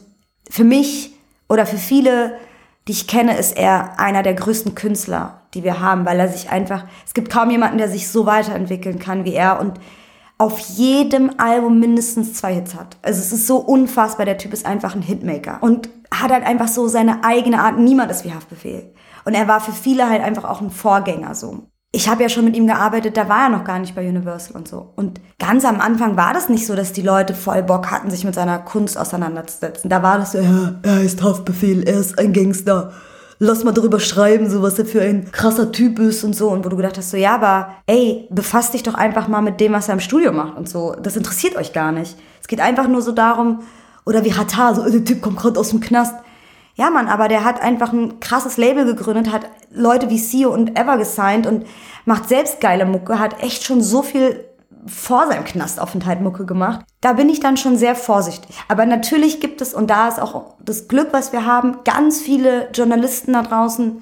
für mich oder für viele, die ich kenne, ist er einer der größten Künstler, die wir haben, weil er sich einfach, es gibt kaum jemanden, der sich so weiterentwickeln kann wie er und auf jedem Album mindestens zwei Hits hat. Also es ist so unfassbar, der Typ ist einfach ein Hitmaker und hat halt einfach so seine eigene Art. Niemand ist wie Haftbefehl. Und er war für viele halt einfach auch ein Vorgänger so ich habe ja schon mit ihm gearbeitet, da war er noch gar nicht bei Universal und so. Und ganz am Anfang war das nicht so, dass die Leute voll Bock hatten, sich mit seiner Kunst auseinanderzusetzen. Da war das so, ja, er ist Haftbefehl, er ist ein Gangster. Lass mal darüber schreiben, so was er für ein krasser Typ ist und so. Und wo du gedacht hast, so, ja, aber ey, befasst dich doch einfach mal mit dem, was er im Studio macht und so. Das interessiert euch gar nicht. Es geht einfach nur so darum, oder wie Hatar, so, der Typ kommt gerade aus dem Knast. Ja, Mann, aber der hat einfach ein krasses Label gegründet, hat Leute wie Sio und Ever gesigned und macht selbst geile Mucke, hat echt schon so viel vor seinem Knastaufenthalt Mucke gemacht. Da bin ich dann schon sehr vorsichtig. Aber natürlich gibt es, und da ist auch das Glück, was wir haben, ganz viele Journalisten da draußen,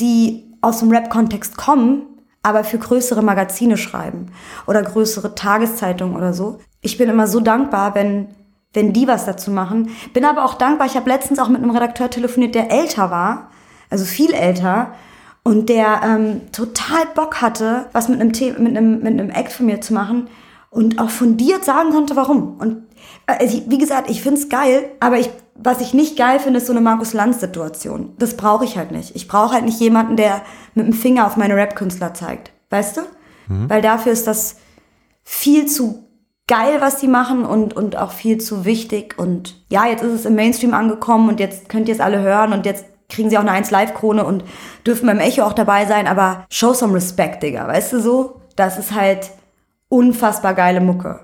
die aus dem Rap-Kontext kommen, aber für größere Magazine schreiben oder größere Tageszeitungen oder so. Ich bin immer so dankbar, wenn wenn die was dazu machen. Bin aber auch dankbar. Ich habe letztens auch mit einem Redakteur telefoniert, der älter war, also viel älter, und der ähm, total Bock hatte, was mit einem, The mit einem mit einem Act von mir zu machen und auch fundiert sagen konnte, warum. Und also, wie gesagt, ich find's geil, aber ich, was ich nicht geil finde, ist so eine Markus Lanz-Situation. Das brauche ich halt nicht. Ich brauche halt nicht jemanden, der mit dem Finger auf meine Rap-Künstler zeigt. Weißt du? Mhm. Weil dafür ist das viel zu geil, was die machen und, und auch viel zu wichtig. Und ja, jetzt ist es im Mainstream angekommen und jetzt könnt ihr es alle hören und jetzt kriegen sie auch eine 1-Live-Krone und dürfen beim Echo auch dabei sein, aber show some respect, Digga, weißt du so? Das ist halt unfassbar geile Mucke.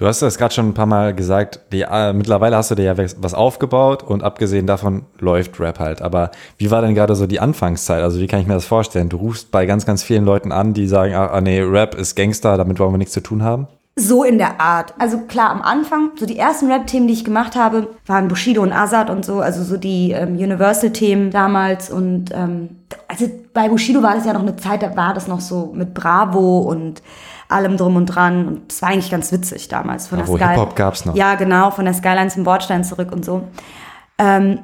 Du hast das gerade schon ein paar Mal gesagt, die, äh, mittlerweile hast du dir ja was aufgebaut und abgesehen davon läuft Rap halt. Aber wie war denn gerade so die Anfangszeit? Also wie kann ich mir das vorstellen? Du rufst bei ganz, ganz vielen Leuten an, die sagen, ah, ah nee, Rap ist Gangster, damit wollen wir nichts zu tun haben? So in der Art. Also klar, am Anfang, so die ersten Rap-Themen, die ich gemacht habe, waren Bushido und Azad und so, also so die ähm, Universal-Themen damals. Und ähm, also bei Bushido war das ja noch eine Zeit, da war das noch so mit Bravo und allem drum und dran. Und das war eigentlich ganz witzig damals. Von ja, der wo Hip-Hop gab's noch. Ja, genau, von der Skyline zum Bordstein zurück und so. Ähm,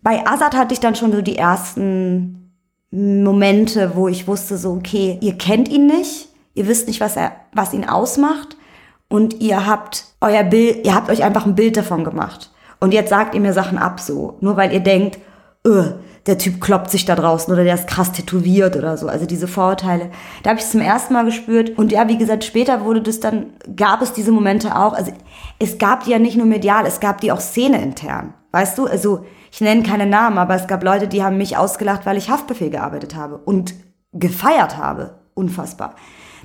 bei Azad hatte ich dann schon so die ersten Momente, wo ich wusste so, okay, ihr kennt ihn nicht ihr wisst nicht, was er, was ihn ausmacht und ihr habt euer Bild, ihr habt euch einfach ein Bild davon gemacht. Und jetzt sagt ihr mir Sachen ab so, nur weil ihr denkt, öh, der Typ kloppt sich da draußen oder der ist krass tätowiert oder so. Also diese Vorurteile. Da habe ich es zum ersten Mal gespürt. Und ja, wie gesagt, später wurde das dann, gab es diese Momente auch. Also es gab die ja nicht nur medial, es gab die auch Szene intern. Weißt du? Also ich nenne keine Namen, aber es gab Leute, die haben mich ausgelacht, weil ich Haftbefehl gearbeitet habe und gefeiert habe. Unfassbar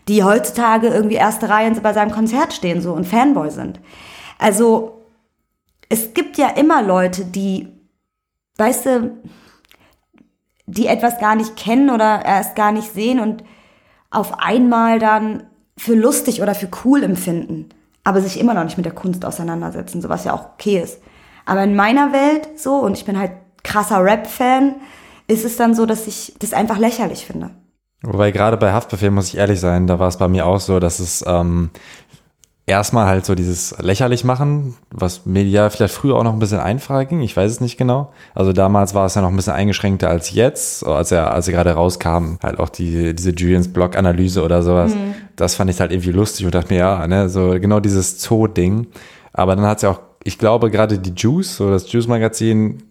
die heutzutage irgendwie erste Reihe bei seinem Konzert stehen so und Fanboy sind. Also es gibt ja immer Leute, die, weißt du, die etwas gar nicht kennen oder erst gar nicht sehen und auf einmal dann für lustig oder für cool empfinden, aber sich immer noch nicht mit der Kunst auseinandersetzen, so was ja auch okay ist. Aber in meiner Welt so, und ich bin halt krasser Rap-Fan, ist es dann so, dass ich das einfach lächerlich finde. Wobei gerade bei Haftbefehl muss ich ehrlich sein, da war es bei mir auch so, dass es ähm, erstmal halt so dieses lächerlich machen, was medial vielleicht früher auch noch ein bisschen einfacher ging, ich weiß es nicht genau. Also damals war es ja noch ein bisschen eingeschränkter als jetzt, als er, als er gerade rauskam, halt auch die, diese Julians Blog-Analyse oder sowas. Mhm. Das fand ich halt irgendwie lustig und dachte mir, ja, ne, so genau dieses Zoo-Ding. Aber dann hat es ja auch ich glaube gerade die Juice, so das Juice-Magazin,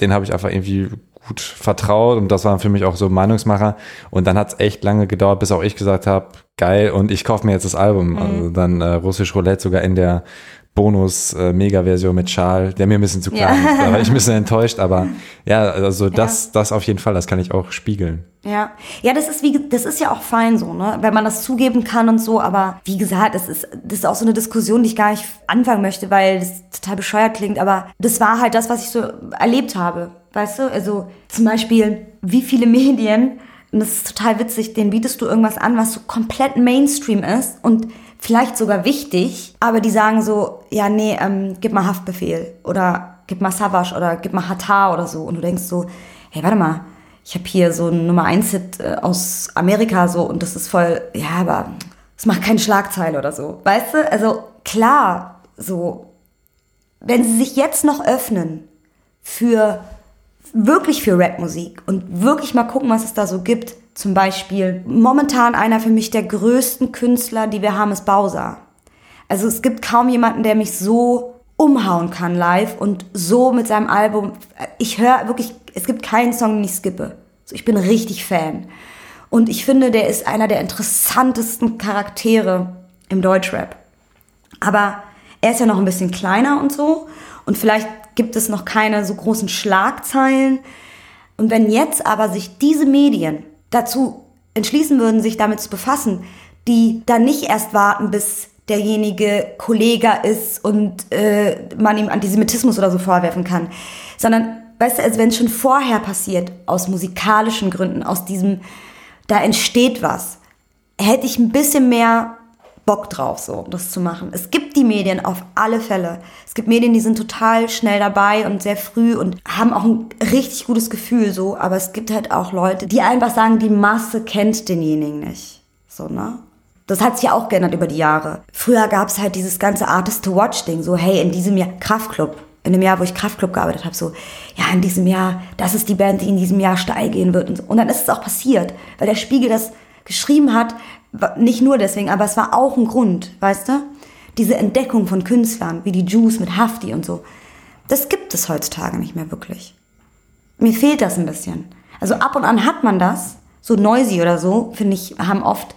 den habe ich einfach irgendwie gut vertraut und das waren für mich auch so Meinungsmacher. Und dann hat es echt lange gedauert, bis auch ich gesagt habe, geil, und ich kaufe mir jetzt das Album. Mhm. Also dann äh, Russisch Roulette sogar in der Bonus-Mega-Version äh, mit Schal, der mir ein bisschen zu klein ja. ist. Da war ich ein bisschen enttäuscht, aber ja, also das, ja. das auf jeden Fall, das kann ich auch spiegeln. Ja, ja, das ist wie, das ist ja auch fein so, ne, wenn man das zugeben kann und so. Aber wie gesagt, das ist, das ist auch so eine Diskussion, die ich gar nicht anfangen möchte, weil das total bescheuert klingt. Aber das war halt das, was ich so erlebt habe, weißt du? Also zum Beispiel, wie viele Medien und das ist total witzig, denen bietest du irgendwas an, was so komplett Mainstream ist und vielleicht sogar wichtig, aber die sagen so, ja, nee, ähm, gib mal Haftbefehl oder gib mal Savage oder gib mal Hatar oder so. Und du denkst so, hey, warte mal, ich habe hier so einen Nummer 1 Hit äh, aus Amerika so und das ist voll, ja, aber es macht keine Schlagzeile oder so. Weißt du? Also klar, so, wenn sie sich jetzt noch öffnen für wirklich für Rapmusik und wirklich mal gucken, was es da so gibt, zum Beispiel, momentan einer für mich der größten Künstler, die wir haben, ist Bowser. Also es gibt kaum jemanden, der mich so umhauen kann live und so mit seinem Album. Ich höre wirklich, es gibt keinen Song, den ich skippe. Ich bin richtig Fan. Und ich finde, der ist einer der interessantesten Charaktere im Deutschrap. Aber er ist ja noch ein bisschen kleiner und so. Und vielleicht gibt es noch keine so großen Schlagzeilen. Und wenn jetzt aber sich diese Medien dazu entschließen würden, sich damit zu befassen, die dann nicht erst warten, bis derjenige Kollega ist und äh, man ihm Antisemitismus oder so vorwerfen kann, sondern, weißt du, als wenn es schon vorher passiert, aus musikalischen Gründen, aus diesem, da entsteht was, hätte ich ein bisschen mehr Bock drauf, so das zu machen. Es gibt die Medien auf alle Fälle. Es gibt Medien, die sind total schnell dabei und sehr früh und haben auch ein richtig gutes Gefühl, so. Aber es gibt halt auch Leute, die einfach sagen, die Masse kennt denjenigen nicht, so ne. Das hat sich ja auch geändert über die Jahre. Früher gab es halt dieses ganze Artist-to-Watch-Ding, so hey, in diesem Jahr Kraftclub, in dem Jahr, wo ich Kraftclub gearbeitet habe, so, ja, in diesem Jahr, das ist die Band, die in diesem Jahr steil gehen wird. Und, so. und dann ist es auch passiert, weil der Spiegel das geschrieben hat, nicht nur deswegen, aber es war auch ein Grund, weißt du? Diese Entdeckung von Künstlern, wie die Juice mit Hafti und so, das gibt es heutzutage nicht mehr wirklich. Mir fehlt das ein bisschen. Also ab und an hat man das, so Noisy oder so, finde ich, haben oft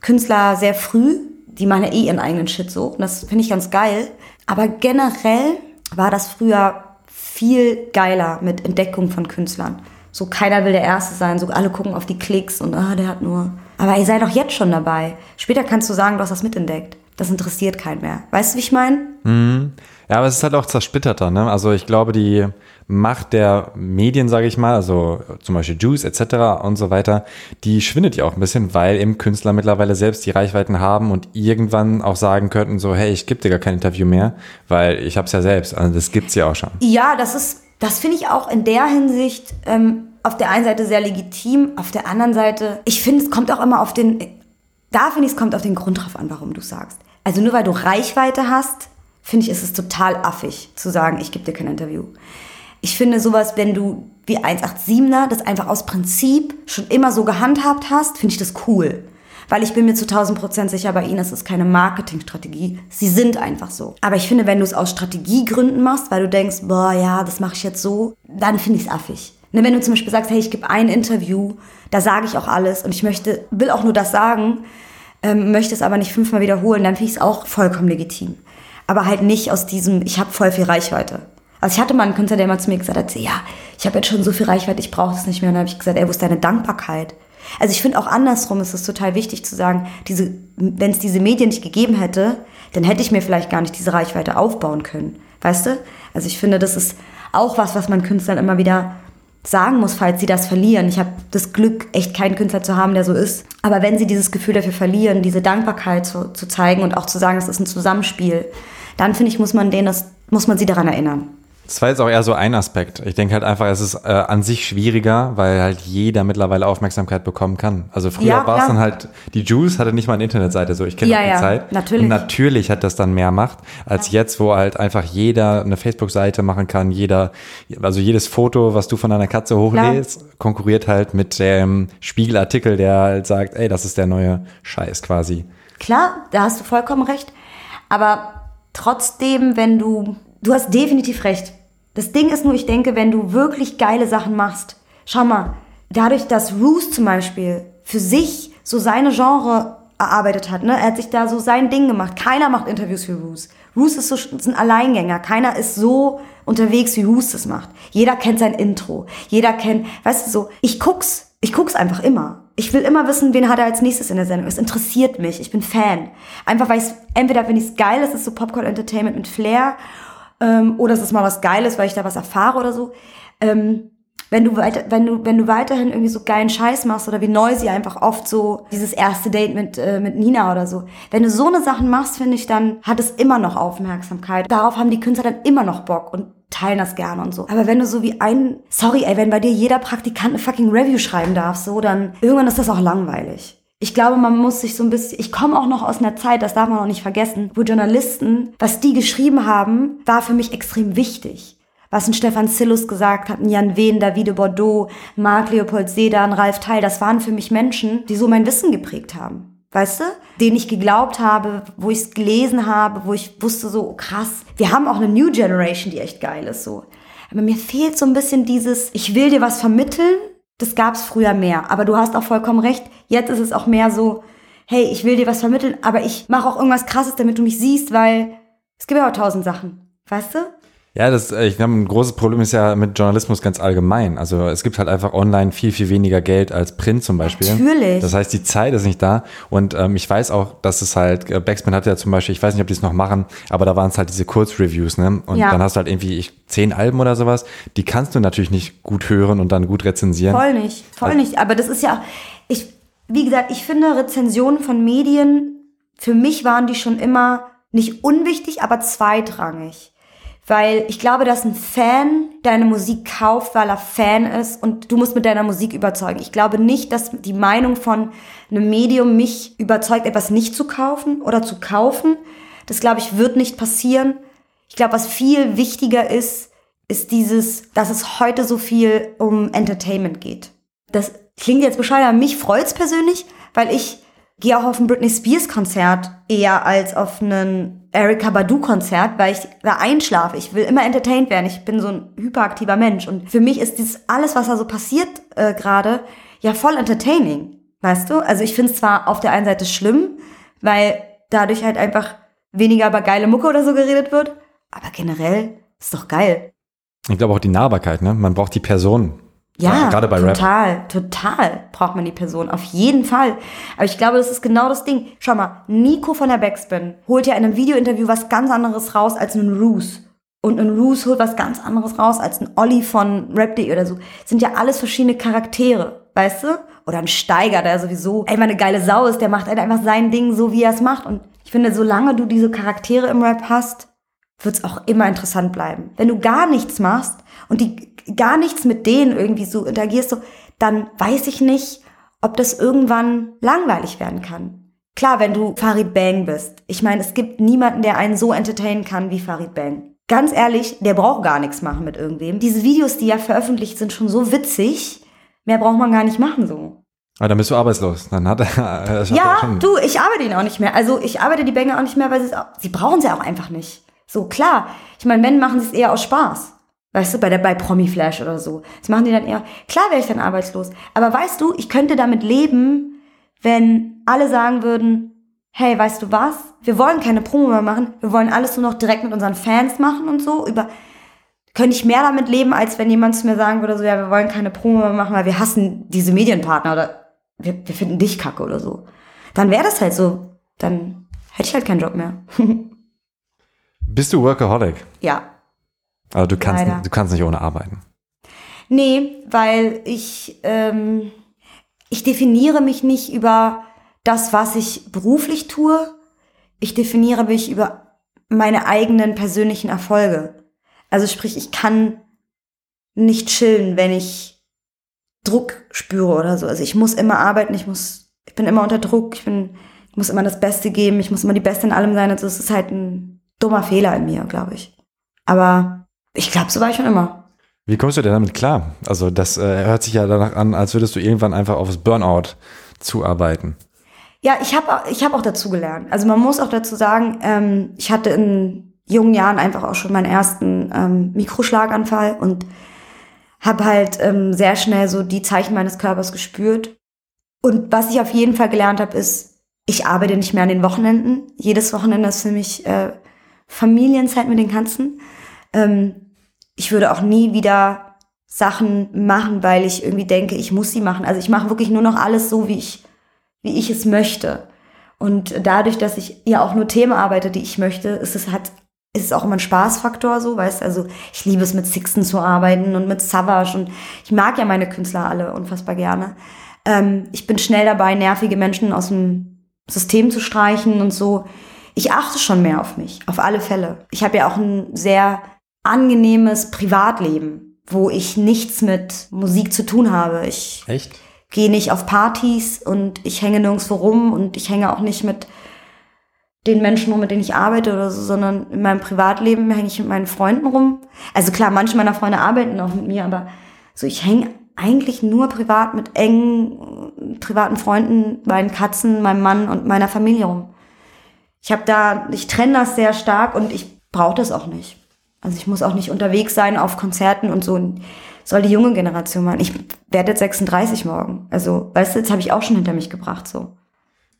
Künstler sehr früh, die machen ja eh ihren eigenen Shit so. Und das finde ich ganz geil. Aber generell war das früher viel geiler mit Entdeckung von Künstlern. So keiner will der Erste sein, so alle gucken auf die Klicks und ah, der hat nur aber ihr seid doch jetzt schon dabei. Später kannst du sagen, du hast das mitentdeckt. Das interessiert keinen mehr. Weißt du, wie ich meine? Mhm. Ja, aber es ist halt auch zersplitterter. Ne? Also ich glaube, die Macht der Medien, sage ich mal, also zum Beispiel Juice etc. und so weiter, die schwindet ja auch ein bisschen, weil eben Künstler mittlerweile selbst die Reichweiten haben und irgendwann auch sagen könnten, so, hey, ich gebe dir gar kein Interview mehr, weil ich habe es ja selbst. Also das gibt's ja auch schon. Ja, das ist, das finde ich auch in der Hinsicht ähm, auf der einen Seite sehr legitim, auf der anderen Seite, ich finde, es kommt auch immer auf den, da finde ich, es kommt auf den Grund drauf an, warum du sagst. Also nur weil du Reichweite hast, finde ich, ist es total affig zu sagen, ich gebe dir kein Interview. Ich finde sowas, wenn du wie 187er das einfach aus Prinzip schon immer so gehandhabt hast, finde ich das cool. Weil ich bin mir zu 1000 Prozent sicher, bei ihnen ist es keine Marketingstrategie. Sie sind einfach so. Aber ich finde, wenn du es aus Strategiegründen machst, weil du denkst, boah, ja, das mache ich jetzt so, dann finde ich es affig. Ne, wenn du zum Beispiel sagst, hey, ich gebe ein Interview, da sage ich auch alles und ich möchte, will auch nur das sagen, ähm, möchte es aber nicht fünfmal wiederholen, dann finde ich es auch vollkommen legitim. Aber halt nicht aus diesem, ich habe voll viel Reichweite. Also ich hatte mal einen Künstler, der mal zu mir gesagt hat, ja, ich habe jetzt schon so viel Reichweite, ich brauche das nicht mehr. Und dann habe ich gesagt, ey, wo ist deine Dankbarkeit? Also ich finde auch andersrum ist es total wichtig zu sagen, wenn es diese Medien nicht gegeben hätte, dann hätte ich mir vielleicht gar nicht diese Reichweite aufbauen können. Weißt du? Also ich finde, das ist auch was, was man Künstlern immer wieder sagen muss, falls sie das verlieren. Ich habe das Glück, echt keinen Künstler zu haben, der so ist. Aber wenn sie dieses Gefühl dafür verlieren, diese Dankbarkeit zu, zu zeigen und auch zu sagen, es ist ein Zusammenspiel, dann finde ich, muss man denen das, muss man sie daran erinnern. Das war jetzt auch eher so ein Aspekt. Ich denke halt einfach, es ist äh, an sich schwieriger, weil halt jeder mittlerweile Aufmerksamkeit bekommen kann. Also früher ja, war es dann halt, die Juice hatte nicht mal eine Internetseite, so ich kenne ja, die ja, Zeit. Natürlich. Und natürlich hat das dann mehr Macht, als jetzt, wo halt einfach jeder eine Facebook-Seite machen kann, jeder, also jedes Foto, was du von deiner Katze hochlädst, konkurriert halt mit dem Spiegelartikel, der halt sagt, ey, das ist der neue Scheiß quasi. Klar, da hast du vollkommen recht. Aber trotzdem, wenn du Du hast definitiv recht. Das Ding ist nur, ich denke, wenn du wirklich geile Sachen machst, schau mal, dadurch, dass Roos zum Beispiel für sich so seine Genre erarbeitet hat, ne? Er hat sich da so sein Ding gemacht. Keiner macht Interviews für Roos. Roos ist so ist ein Alleingänger. Keiner ist so unterwegs, wie Roos das macht. Jeder kennt sein Intro. Jeder kennt, weißt du so, ich guck's, ich guck's einfach immer. Ich will immer wissen, wen hat er als nächstes in der Sendung. Es interessiert mich. Ich bin Fan. Einfach weil ich entweder finde ich es geil, es ist so Popcorn Entertainment mit Flair, ähm, oder es ist mal was Geiles, weil ich da was erfahre oder so. Ähm, wenn du weiter, wenn du, wenn du weiterhin irgendwie so geilen Scheiß machst oder wie Noisy einfach oft so dieses erste Date mit, äh, mit Nina oder so. Wenn du so eine Sachen machst, finde ich, dann hat es immer noch Aufmerksamkeit. Darauf haben die Künstler dann immer noch Bock und teilen das gerne und so. Aber wenn du so wie ein, sorry ey, wenn bei dir jeder Praktikant eine fucking Review schreiben darf, so, dann irgendwann ist das auch langweilig. Ich glaube, man muss sich so ein bisschen, ich komme auch noch aus einer Zeit, das darf man auch nicht vergessen, wo Journalisten, was die geschrieben haben, war für mich extrem wichtig was ein Stefan Zillus gesagt hat, ein Jan Wehn, Davide Bordeaux, Marc Leopold Sedan, Ralf Theil, das waren für mich Menschen, die so mein Wissen geprägt haben. Weißt du? Denen ich geglaubt habe, wo ich es gelesen habe, wo ich wusste so, oh krass, wir haben auch eine New Generation, die echt geil ist, so. Aber mir fehlt so ein bisschen dieses, ich will dir was vermitteln, das gab's früher mehr. Aber du hast auch vollkommen recht, jetzt ist es auch mehr so, hey, ich will dir was vermitteln, aber ich mache auch irgendwas krasses, damit du mich siehst, weil es gibt ja auch tausend Sachen. Weißt du? Ja, das, äh, ich glaube, ein großes Problem ist ja mit Journalismus ganz allgemein. Also es gibt halt einfach online viel, viel weniger Geld als Print zum Beispiel. Natürlich. Das heißt, die Zeit ist nicht da. Und ähm, ich weiß auch, dass es halt, äh, Backspin hat ja zum Beispiel, ich weiß nicht, ob die es noch machen, aber da waren es halt diese Kurzreviews, ne? Und Ja. dann hast du halt irgendwie ich, zehn Alben oder sowas. Die kannst du natürlich nicht gut hören und dann gut rezensieren. Voll nicht, voll nicht. Aber das ist ja, ich, wie gesagt, ich finde Rezensionen von Medien, für mich waren die schon immer nicht unwichtig, aber zweitrangig. Weil ich glaube, dass ein Fan deine Musik kauft, weil er Fan ist und du musst mit deiner Musik überzeugen. Ich glaube nicht, dass die Meinung von einem Medium mich überzeugt, etwas nicht zu kaufen oder zu kaufen. Das glaube ich wird nicht passieren. Ich glaube, was viel wichtiger ist, ist dieses, dass es heute so viel um Entertainment geht. Das klingt jetzt bescheuert, aber mich freut's persönlich, weil ich gehe auch auf ein Britney Spears Konzert eher als auf einen Erika Badu Konzert, weil ich da einschlafe. Ich will immer entertained werden. Ich bin so ein hyperaktiver Mensch und für mich ist dieses alles, was da so passiert äh, gerade, ja voll entertaining, weißt du? Also ich finde es zwar auf der einen Seite schlimm, weil dadurch halt einfach weniger über geile Mucke oder so geredet wird, aber generell ist doch geil. Ich glaube auch die Nahbarkeit, ne? Man braucht die Person. Ja, gerade bei Rap. total, total braucht man die Person, auf jeden Fall. Aber ich glaube, das ist genau das Ding. Schau mal, Nico von der Backspin holt ja in einem Videointerview was ganz anderes raus als ein Roos. Und ein Roos holt was ganz anderes raus als ein Olli von Rap.de oder so. Sind ja alles verschiedene Charaktere, weißt du? Oder ein Steiger, der sowieso einfach eine geile Sau ist, der macht halt einfach sein Ding so, wie er es macht. Und ich finde, solange du diese Charaktere im Rap hast, wird's auch immer interessant bleiben. Wenn du gar nichts machst und die gar nichts mit denen irgendwie so interagierst, so, dann weiß ich nicht, ob das irgendwann langweilig werden kann. Klar, wenn du Farid Bang bist. Ich meine, es gibt niemanden, der einen so entertainen kann wie Farid Bang. Ganz ehrlich, der braucht gar nichts machen mit irgendwem. Diese Videos, die ja veröffentlicht sind, schon so witzig. Mehr braucht man gar nicht machen so. Aber dann bist du arbeitslos. Dann hat er, das hat er Ja, du, ich arbeite ihn auch nicht mehr. Also ich arbeite die Banger auch nicht mehr, weil sie sie brauchen sie auch einfach nicht. So, klar. Ich meine, wenn, machen sie es eher aus Spaß. Weißt du, bei der, bei Promi Flash oder so. Das machen die dann eher, klar wäre ich dann arbeitslos. Aber weißt du, ich könnte damit leben, wenn alle sagen würden, hey, weißt du was? Wir wollen keine Promo mehr machen. Wir wollen alles nur noch direkt mit unseren Fans machen und so. Über, könnte ich mehr damit leben, als wenn jemand zu mir sagen würde, so, ja, wir wollen keine Promo mehr machen, weil wir hassen diese Medienpartner oder wir, wir finden dich kacke oder so. Dann wäre das halt so. Dann hätte ich halt keinen Job mehr. Bist du Workaholic? ja. Aber du kannst, Leider. du kannst nicht ohne arbeiten. Nee, weil ich, ähm, ich definiere mich nicht über das, was ich beruflich tue. Ich definiere mich über meine eigenen persönlichen Erfolge. Also sprich, ich kann nicht chillen, wenn ich Druck spüre oder so. Also ich muss immer arbeiten, ich muss, ich bin immer unter Druck, ich bin, ich muss immer das Beste geben, ich muss immer die Beste in allem sein. Also es ist halt ein dummer Fehler in mir, glaube ich. Aber ich glaube, so war ich schon immer. Wie kommst du denn damit klar? Also das äh, hört sich ja danach an, als würdest du irgendwann einfach aufs Burnout zuarbeiten. Ja, ich habe ich hab auch dazu gelernt. Also man muss auch dazu sagen, ähm, ich hatte in jungen Jahren einfach auch schon meinen ersten ähm, Mikroschlaganfall und habe halt ähm, sehr schnell so die Zeichen meines Körpers gespürt. Und was ich auf jeden Fall gelernt habe, ist, ich arbeite nicht mehr an den Wochenenden. Jedes Wochenende ist für mich äh, Familienzeit mit den Katzen. Ähm, ich würde auch nie wieder Sachen machen, weil ich irgendwie denke, ich muss sie machen. Also ich mache wirklich nur noch alles so, wie ich, wie ich es möchte. Und dadurch, dass ich ja auch nur Themen arbeite, die ich möchte, ist es halt ist es auch immer ein Spaßfaktor so, weißt also ich liebe es mit Sixten zu arbeiten und mit Savage und ich mag ja meine Künstler alle unfassbar gerne. Ähm, ich bin schnell dabei, nervige Menschen aus dem System zu streichen und so. Ich achte schon mehr auf mich, auf alle Fälle. Ich habe ja auch ein sehr angenehmes Privatleben, wo ich nichts mit Musik zu tun habe. Ich Echt? gehe nicht auf Partys und ich hänge nirgendwo rum und ich hänge auch nicht mit den Menschen rum, mit denen ich arbeite oder so, sondern in meinem Privatleben hänge ich mit meinen Freunden rum. Also klar, manche meiner Freunde arbeiten auch mit mir, aber so ich hänge eigentlich nur privat mit engen privaten Freunden, meinen Katzen, meinem Mann und meiner Familie rum. Ich habe da, ich trenne das sehr stark und ich brauche das auch nicht. Also ich muss auch nicht unterwegs sein auf Konzerten und so. Soll die junge Generation machen. Ich werde jetzt 36 morgen. Also, weißt du, jetzt habe ich auch schon hinter mich gebracht so.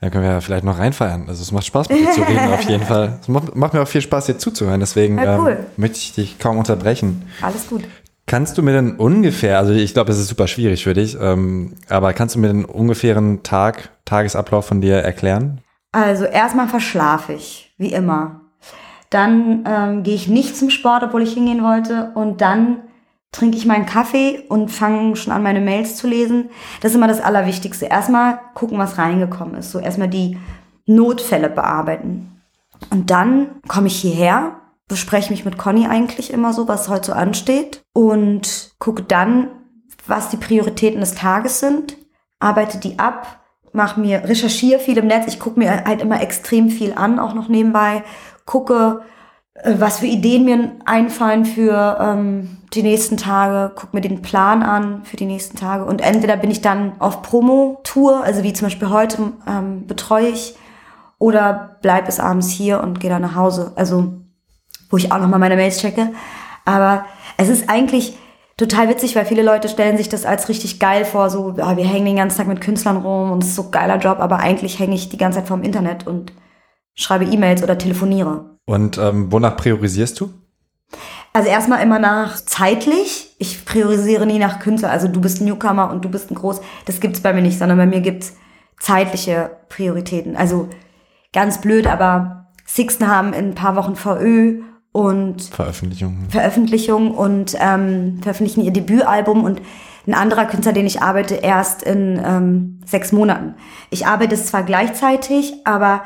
Ja, können wir ja vielleicht noch reinfeiern. Also es macht Spaß mit dir zu reden, auf jeden Fall. Es macht, macht, mir auch viel Spaß, dir zuzuhören, deswegen ja, cool. ähm, möchte ich dich kaum unterbrechen. Alles gut. Kannst du mir denn ungefähr, also ich glaube, es ist super schwierig für dich, ähm, aber kannst du mir den ungefähren Tag, Tagesablauf von dir erklären? Also erstmal verschlafe ich, wie immer. Dann ähm, gehe ich nicht zum Sport, obwohl ich hingehen wollte. Und dann trinke ich meinen Kaffee und fange schon an, meine Mails zu lesen. Das ist immer das Allerwichtigste. Erstmal gucken, was reingekommen ist. So erstmal die Notfälle bearbeiten. Und dann komme ich hierher, bespreche mich mit Conny eigentlich immer so, was heute so ansteht und gucke dann, was die Prioritäten des Tages sind, arbeite die ab, mache mir, recherchiere viel im Netz. Ich gucke mir halt immer extrem viel an, auch noch nebenbei, gucke, äh, was für Ideen mir einfallen für ähm, die nächsten Tage, guck mir den Plan an für die nächsten Tage und entweder bin ich dann auf Promo-Tour, also wie zum Beispiel heute ähm, betreue ich, oder bleib bis abends hier und gehe dann nach Hause. Also wo ich auch nochmal meine Mails checke. Aber es ist eigentlich total witzig, weil viele Leute stellen sich das als richtig geil vor, so oh, wir hängen den ganzen Tag mit Künstlern rum und es ist so geiler Job, aber eigentlich hänge ich die ganze Zeit vorm Internet und schreibe E-Mails oder telefoniere. Und ähm, wonach priorisierst du? Also erstmal immer nach zeitlich. Ich priorisiere nie nach Künstler. Also du bist ein Newcomer und du bist ein Groß. Das gibt's bei mir nicht, sondern bei mir gibt's zeitliche Prioritäten. Also ganz blöd, aber Sixten haben in ein paar Wochen VÖ und Veröffentlichung. Veröffentlichung und ähm, veröffentlichen ihr Debütalbum und ein anderer Künstler, den ich arbeite, erst in ähm, sechs Monaten. Ich arbeite es zwar gleichzeitig, aber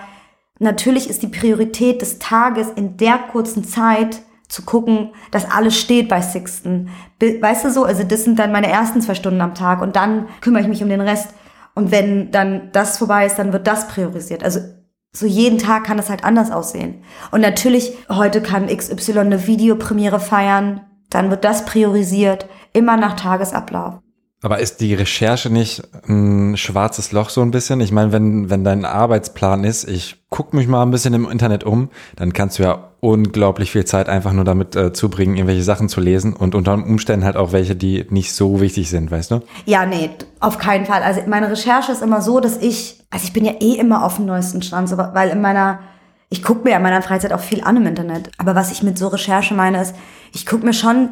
natürlich ist die Priorität des Tages in der kurzen Zeit zu gucken, dass alles steht bei Sixten. Weißt du so, also das sind dann meine ersten zwei Stunden am Tag und dann kümmere ich mich um den Rest. Und wenn dann das vorbei ist, dann wird das priorisiert. Also so jeden Tag kann es halt anders aussehen. Und natürlich, heute kann XY eine Videopremiere feiern, dann wird das priorisiert, immer nach Tagesablauf. Aber ist die Recherche nicht ein schwarzes Loch so ein bisschen? Ich meine, wenn, wenn dein Arbeitsplan ist, ich guck mich mal ein bisschen im Internet um, dann kannst du ja unglaublich viel Zeit einfach nur damit äh, zubringen, irgendwelche Sachen zu lesen und unter Umständen halt auch welche, die nicht so wichtig sind, weißt du? Ja, nee, auf keinen Fall. Also meine Recherche ist immer so, dass ich, also ich bin ja eh immer auf dem neuesten Stand, so, weil in meiner, ich gucke mir in meiner Freizeit auch viel an im Internet. Aber was ich mit so Recherche meine, ist, ich gucke mir schon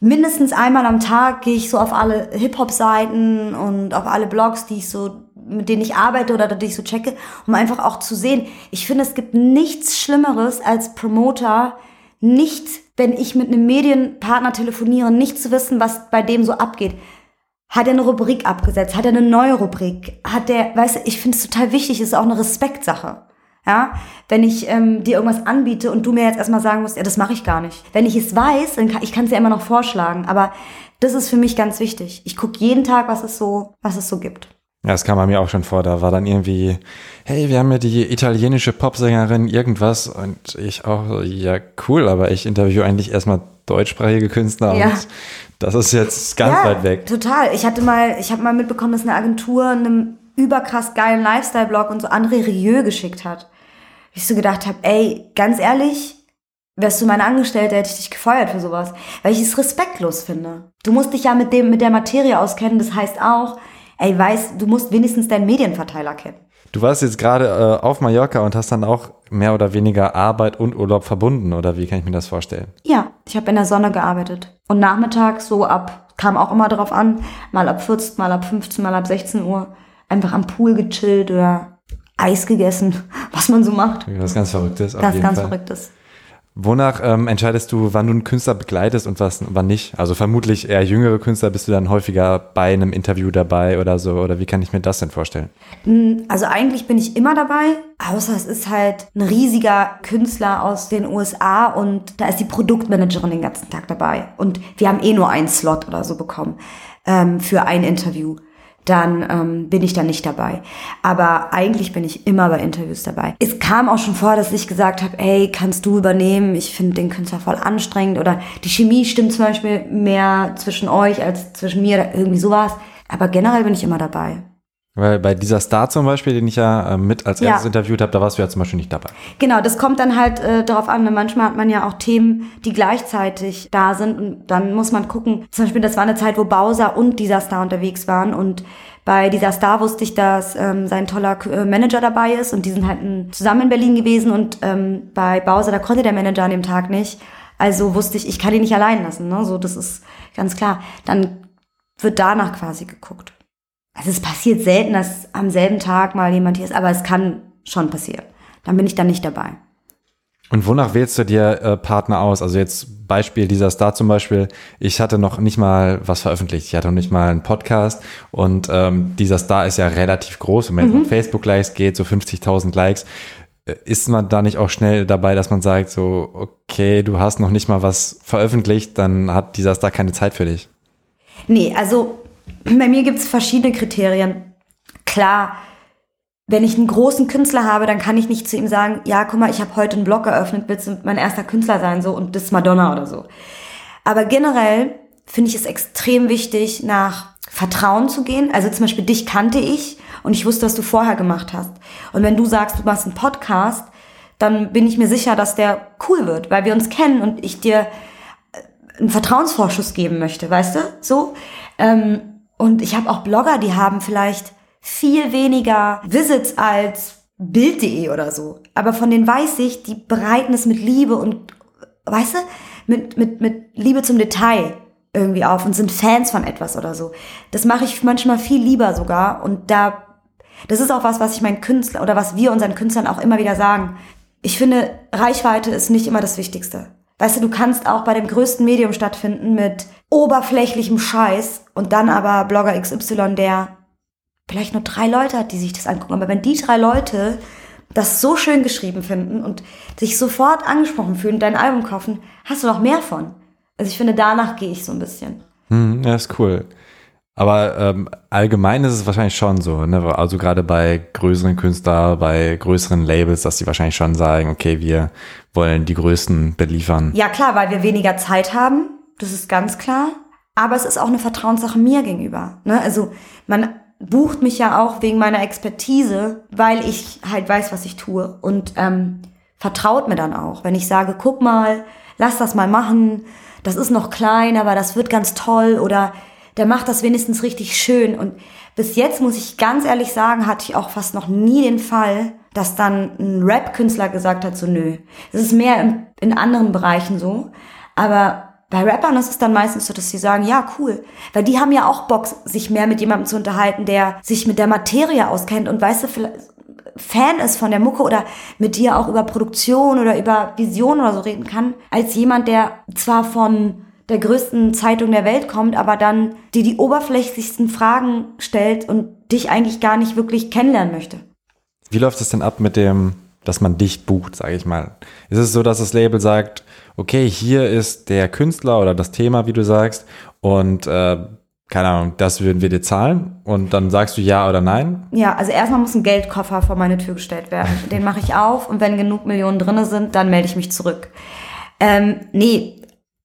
mindestens einmal am Tag gehe ich so auf alle Hip-Hop-Seiten und auf alle Blogs, die ich so, mit denen ich arbeite oder die ich so checke, um einfach auch zu sehen. Ich finde, es gibt nichts Schlimmeres als Promoter, nicht, wenn ich mit einem Medienpartner telefoniere, nicht zu wissen, was bei dem so abgeht. Hat er eine Rubrik abgesetzt? Hat er eine neue Rubrik? Hat der, weißt du, ich finde es total wichtig, es ist auch eine Respektsache. Ja, wenn ich ähm, dir irgendwas anbiete und du mir jetzt erstmal sagen musst, ja, das mache ich gar nicht. Wenn ich es weiß, dann kann ich kann es ja immer noch vorschlagen, aber das ist für mich ganz wichtig. Ich gucke jeden Tag, was es so, was es so gibt. Ja, das kam bei mir auch schon vor. Da war dann irgendwie, hey, wir haben ja die italienische Popsängerin irgendwas und ich auch, ja, cool, aber ich interviewe eigentlich erstmal deutschsprachige Künstler ja. und das ist jetzt ganz ja, weit weg. Total. Ich hatte mal, ich habe mal mitbekommen, dass eine Agentur einem überkrass geilen Lifestyle-Blog und so André Rieu geschickt hat ich so gedacht habe, ey, ganz ehrlich, wärst du meine Angestellte, hätte ich dich gefeuert für sowas. Weil ich es respektlos finde. Du musst dich ja mit dem, mit der Materie auskennen. Das heißt auch, ey, weißt, du musst wenigstens deinen Medienverteiler kennen. Du warst jetzt gerade äh, auf Mallorca und hast dann auch mehr oder weniger Arbeit und Urlaub verbunden, oder wie kann ich mir das vorstellen? Ja, ich habe in der Sonne gearbeitet. Und nachmittags so ab, kam auch immer darauf an, mal ab 14, mal ab 15, mal ab 16 Uhr, einfach am Pool gechillt oder Eis gegessen, was man so macht. Was ganz Verrücktes. Ganz, ganz Fall. Verrücktes. Wonach ähm, entscheidest du, wann du einen Künstler begleitest und was, wann nicht? Also vermutlich eher jüngere Künstler, bist du dann häufiger bei einem Interview dabei oder so? Oder wie kann ich mir das denn vorstellen? Hm, also eigentlich bin ich immer dabei, außer es ist halt ein riesiger Künstler aus den USA und da ist die Produktmanagerin den ganzen Tag dabei. Und wir haben eh nur einen Slot oder so bekommen ähm, für ein Interview dann ähm, bin ich da nicht dabei. Aber eigentlich bin ich immer bei Interviews dabei. Es kam auch schon vor, dass ich gesagt habe, ey, kannst du übernehmen? Ich finde den Künstler voll anstrengend oder die Chemie stimmt zum Beispiel mehr zwischen euch als zwischen mir oder irgendwie sowas. Aber generell bin ich immer dabei. Weil bei dieser Star zum Beispiel, den ich ja äh, mit als erstes ja. interviewt habe, da warst du ja zum Beispiel nicht dabei. Genau, das kommt dann halt äh, darauf an. Ne? Manchmal hat man ja auch Themen, die gleichzeitig da sind und dann muss man gucken. Zum Beispiel, das war eine Zeit, wo Bowser und dieser Star unterwegs waren und bei dieser Star wusste ich, dass ähm, sein toller äh, Manager dabei ist und die sind halt zusammen in Berlin gewesen und ähm, bei Bowser, da konnte der Manager an dem Tag nicht. Also wusste ich, ich kann ihn nicht allein lassen. Ne? So, das ist ganz klar. Dann wird danach quasi geguckt. Also es passiert selten, dass am selben Tag mal jemand hier ist, aber es kann schon passieren. Dann bin ich dann nicht dabei. Und wonach wählst du dir äh, Partner aus? Also jetzt Beispiel dieser Star zum Beispiel. Ich hatte noch nicht mal was veröffentlicht. Ich hatte noch nicht mal einen Podcast. Und ähm, dieser Star ist ja relativ groß. Und wenn mhm. es um Facebook-Likes geht, so 50.000 Likes, äh, ist man da nicht auch schnell dabei, dass man sagt, so, okay, du hast noch nicht mal was veröffentlicht, dann hat dieser Star keine Zeit für dich? Nee, also bei mir gibt es verschiedene Kriterien. Klar, wenn ich einen großen Künstler habe, dann kann ich nicht zu ihm sagen, ja, guck mal, ich habe heute einen Blog eröffnet, willst du mein erster Künstler sein, so und das ist Madonna oder so. Aber generell finde ich es extrem wichtig, nach Vertrauen zu gehen. Also zum Beispiel dich kannte ich und ich wusste, was du vorher gemacht hast. Und wenn du sagst, du machst einen Podcast, dann bin ich mir sicher, dass der cool wird, weil wir uns kennen und ich dir äh, einen Vertrauensvorschuss geben möchte, weißt du? So. Ähm, und ich habe auch Blogger, die haben vielleicht viel weniger Visits als Bild.de oder so. Aber von denen weiß ich, die bereiten es mit Liebe und, weißt du, mit, mit, mit Liebe zum Detail irgendwie auf und sind Fans von etwas oder so. Das mache ich manchmal viel lieber sogar. Und da, das ist auch was, was ich meinen Künstlern oder was wir unseren Künstlern auch immer wieder sagen. Ich finde, Reichweite ist nicht immer das Wichtigste. Weißt du, du kannst auch bei dem größten Medium stattfinden mit oberflächlichem Scheiß und dann aber Blogger XY, der vielleicht nur drei Leute hat, die sich das angucken. Aber wenn die drei Leute das so schön geschrieben finden und sich sofort angesprochen fühlen, dein Album kaufen, hast du noch mehr von. Also ich finde, danach gehe ich so ein bisschen. Hm, ja, ist cool. Aber ähm, allgemein ist es wahrscheinlich schon so, ne? also gerade bei größeren Künstlern, bei größeren Labels, dass die wahrscheinlich schon sagen, okay, wir wollen die Größten beliefern. Ja klar, weil wir weniger Zeit haben das ist ganz klar. Aber es ist auch eine Vertrauenssache mir gegenüber. Ne? Also man bucht mich ja auch wegen meiner Expertise, weil ich halt weiß, was ich tue. Und ähm, vertraut mir dann auch, wenn ich sage, guck mal, lass das mal machen, das ist noch klein, aber das wird ganz toll oder der macht das wenigstens richtig schön. Und bis jetzt muss ich ganz ehrlich sagen, hatte ich auch fast noch nie den Fall, dass dann ein Rap-Künstler gesagt hat, so nö. Es ist mehr in, in anderen Bereichen so. Aber bei Rappern ist es dann meistens so, dass sie sagen, ja, cool. Weil die haben ja auch Bock, sich mehr mit jemandem zu unterhalten, der sich mit der Materie auskennt und weißt du, Fan ist von der Mucke oder mit dir auch über Produktion oder über Vision oder so reden kann, als jemand, der zwar von der größten Zeitung der Welt kommt, aber dann dir die oberflächlichsten Fragen stellt und dich eigentlich gar nicht wirklich kennenlernen möchte. Wie läuft es denn ab mit dem, dass man dich bucht, sage ich mal? Ist es so, dass das Label sagt, okay, hier ist der Künstler oder das Thema, wie du sagst, und äh, keine Ahnung, das würden wir dir zahlen und dann sagst du ja oder nein? Ja, also erstmal muss ein Geldkoffer vor meine Tür gestellt werden. Den mache ich auf und wenn genug Millionen drinne sind, dann melde ich mich zurück. Ähm, nee,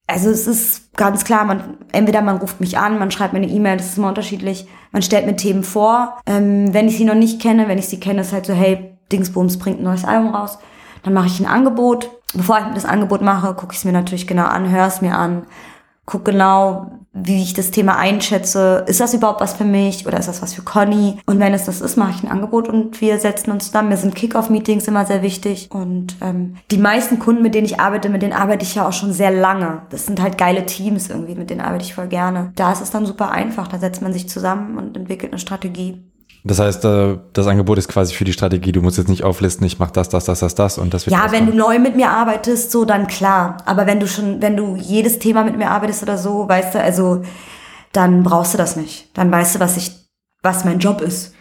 also es ist ganz klar, man, entweder man ruft mich an, man schreibt mir eine E-Mail, das ist immer unterschiedlich. Man stellt mir Themen vor. Ähm, wenn ich sie noch nicht kenne, wenn ich sie kenne, ist halt so, hey, Dingsbums bringt ein neues Album raus. Dann mache ich ein Angebot bevor ich das Angebot mache, gucke ich es mir natürlich genau an, höre es mir an, gucke genau, wie ich das Thema einschätze. Ist das überhaupt was für mich oder ist das was für Conny? Und wenn es das ist, mache ich ein Angebot und wir setzen uns zusammen. Mir sind Kick-Off-Meetings immer sehr wichtig. Und ähm, die meisten Kunden, mit denen ich arbeite, mit denen arbeite ich ja auch schon sehr lange. Das sind halt geile Teams irgendwie, mit denen arbeite ich voll gerne. Da ist es dann super einfach. Da setzt man sich zusammen und entwickelt eine Strategie. Das heißt, äh, das Angebot ist quasi für die Strategie. Du musst jetzt nicht auflisten, ich mache das, das, das, das, das und das wird. Ja, wenn du neu mit mir arbeitest, so dann klar. Aber wenn du schon, wenn du jedes Thema mit mir arbeitest oder so, weißt du, also dann brauchst du das nicht. Dann weißt du, was ich, was mein Job ist.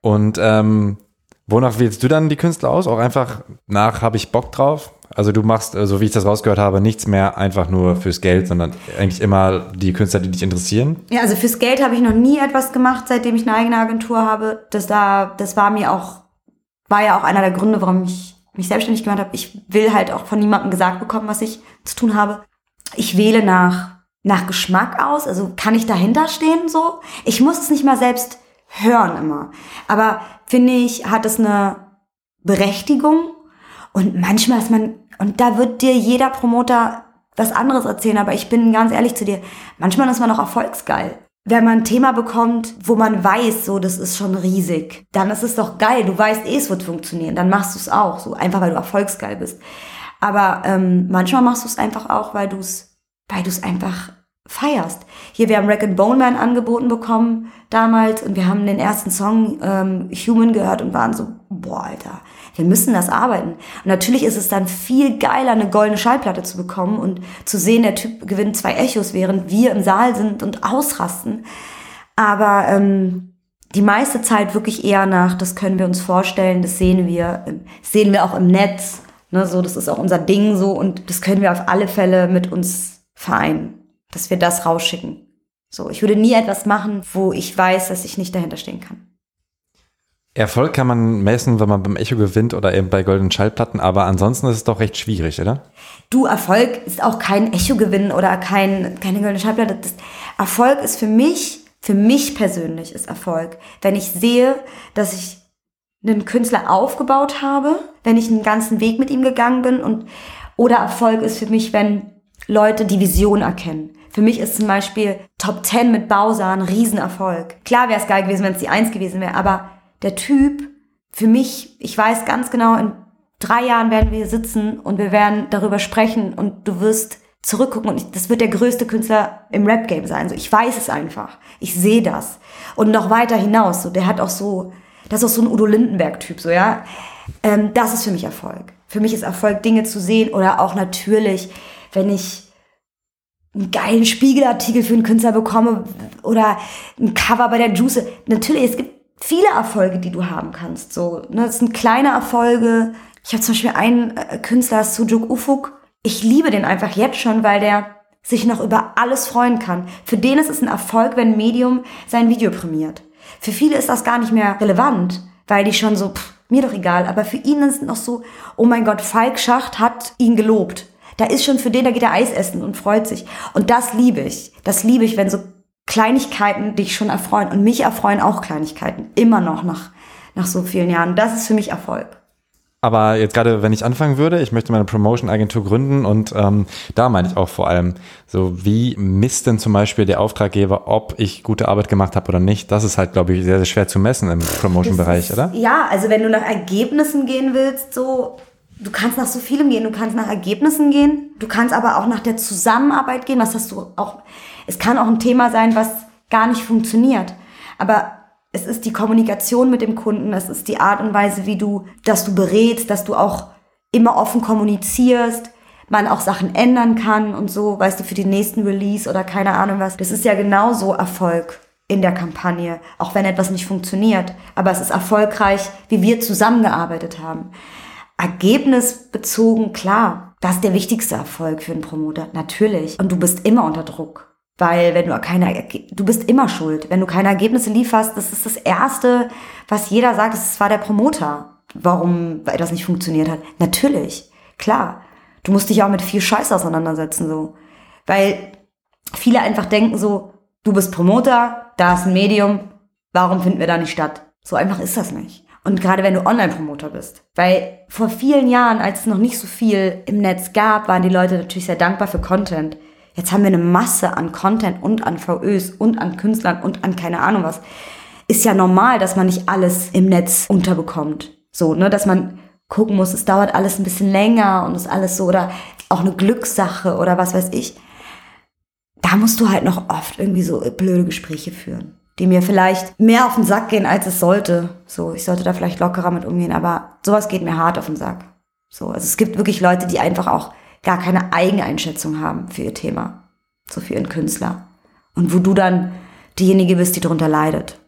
Und ähm, wonach wählst du dann die Künstler aus? Auch einfach nach, habe ich Bock drauf? Also du machst, so also wie ich das rausgehört habe, nichts mehr einfach nur fürs Geld, sondern eigentlich immer die Künstler, die dich interessieren. Ja, also fürs Geld habe ich noch nie etwas gemacht, seitdem ich eine eigene Agentur habe. Das da, das war mir auch, war ja auch einer der Gründe, warum ich mich selbstständig gemacht habe. Ich will halt auch von niemandem gesagt bekommen, was ich zu tun habe. Ich wähle nach, nach Geschmack aus. Also kann ich dahinter stehen so? Ich muss es nicht mal selbst hören immer. Aber finde ich, hat es eine Berechtigung und manchmal ist man, und da wird dir jeder Promoter was anderes erzählen, aber ich bin ganz ehrlich zu dir, manchmal ist man auch erfolgsgeil. Wenn man ein Thema bekommt, wo man weiß, so, das ist schon riesig, dann ist es doch geil. Du weißt eh, es wird funktionieren. Dann machst du es auch, so einfach, weil du erfolgsgeil bist. Aber ähm, manchmal machst du es einfach auch, weil du es, weil du es einfach feierst. Hier, wir haben Rack and Bone Man angeboten bekommen damals und wir haben den ersten Song ähm, Human gehört und waren so, boah, Alter, wir müssen das arbeiten. Und natürlich ist es dann viel geiler, eine goldene Schallplatte zu bekommen und zu sehen, der Typ gewinnt zwei Echos, während wir im Saal sind und ausrasten. Aber ähm, die meiste Zeit wirklich eher nach, das können wir uns vorstellen, das sehen wir, das sehen wir auch im Netz. Ne, so, das ist auch unser Ding so und das können wir auf alle Fälle mit uns vereinen, dass wir das rausschicken. So, ich würde nie etwas machen, wo ich weiß, dass ich nicht dahinter stehen kann. Erfolg kann man messen, wenn man beim Echo gewinnt oder eben bei goldenen Schallplatten, aber ansonsten ist es doch recht schwierig, oder? Du, Erfolg ist auch kein Echo-Gewinn oder kein, keine goldene Schallplatte. Das, Erfolg ist für mich, für mich persönlich ist Erfolg, wenn ich sehe, dass ich einen Künstler aufgebaut habe, wenn ich einen ganzen Weg mit ihm gegangen bin und oder Erfolg ist für mich, wenn Leute die Vision erkennen. Für mich ist zum Beispiel Top 10 mit Bowser ein Riesenerfolg. Klar wäre es geil gewesen, wenn es die Eins gewesen wäre, aber der Typ, für mich, ich weiß ganz genau, in drei Jahren werden wir sitzen und wir werden darüber sprechen und du wirst zurückgucken und ich, das wird der größte Künstler im Rap-Game sein. So, ich weiß es einfach. Ich sehe das. Und noch weiter hinaus, so, der hat auch so, das ist auch so ein Udo Lindenberg-Typ, so, ja. Ähm, das ist für mich Erfolg. Für mich ist Erfolg, Dinge zu sehen oder auch natürlich, wenn ich einen geilen Spiegelartikel für einen Künstler bekomme oder ein Cover bei der Juice. Natürlich, es gibt viele Erfolge, die du haben kannst. So, ne, das sind kleine Erfolge. Ich habe zum Beispiel einen äh, Künstler, Sujuk Ufuk. Ich liebe den einfach jetzt schon, weil der sich noch über alles freuen kann. Für den ist es ein Erfolg, wenn Medium sein Video prämiert. Für viele ist das gar nicht mehr relevant, weil die schon so, pff, mir doch egal. Aber für ihn ist es noch so, oh mein Gott, Falk Schacht hat ihn gelobt. Da ist schon für den, da geht er Eis essen und freut sich. Und das liebe ich. Das liebe ich, wenn so Kleinigkeiten dich schon erfreuen. Und mich erfreuen auch Kleinigkeiten. Immer noch nach, nach so vielen Jahren. Das ist für mich Erfolg. Aber jetzt gerade, wenn ich anfangen würde, ich möchte meine Promotion-Agentur gründen und ähm, da meine ich auch vor allem, so wie misst denn zum Beispiel der Auftraggeber, ob ich gute Arbeit gemacht habe oder nicht? Das ist halt, glaube ich, sehr, sehr schwer zu messen im Promotion-Bereich, oder? Ja, also wenn du nach Ergebnissen gehen willst, so, du kannst nach so vielem gehen, du kannst nach Ergebnissen gehen, du kannst aber auch nach der Zusammenarbeit gehen, was hast du auch es kann auch ein Thema sein, was gar nicht funktioniert. Aber es ist die Kommunikation mit dem Kunden, es ist die Art und Weise, wie du, dass du berätst, dass du auch immer offen kommunizierst, man auch Sachen ändern kann und so, weißt du, für den nächsten Release oder keine Ahnung was. Das ist ja genauso Erfolg in der Kampagne, auch wenn etwas nicht funktioniert. Aber es ist erfolgreich, wie wir zusammengearbeitet haben. Ergebnisbezogen, klar, das ist der wichtigste Erfolg für einen Promoter, natürlich. Und du bist immer unter Druck. Weil wenn du keine, du bist immer schuld. Wenn du keine Ergebnisse lieferst, das ist das Erste, was jeder sagt, es war der Promoter, warum etwas nicht funktioniert hat. Natürlich, klar. Du musst dich auch mit viel Scheiß auseinandersetzen, so. Weil viele einfach denken so, du bist Promoter, da ist ein Medium, warum finden wir da nicht statt? So einfach ist das nicht. Und gerade wenn du Online-Promoter bist. Weil vor vielen Jahren, als es noch nicht so viel im Netz gab, waren die Leute natürlich sehr dankbar für Content. Jetzt haben wir eine Masse an Content und an VÖs und an Künstlern und an keine Ahnung was. Ist ja normal, dass man nicht alles im Netz unterbekommt. So, ne, dass man gucken muss, es dauert alles ein bisschen länger und ist alles so oder auch eine Glückssache oder was weiß ich. Da musst du halt noch oft irgendwie so blöde Gespräche führen die mir vielleicht mehr auf den Sack gehen, als es sollte. So, ich sollte da vielleicht lockerer mit umgehen, aber sowas geht mir hart auf den Sack. So, also es gibt wirklich Leute, die einfach auch gar keine eigene Einschätzung haben für ihr Thema, so für ihren Künstler. Und wo du dann diejenige bist, die darunter leidet.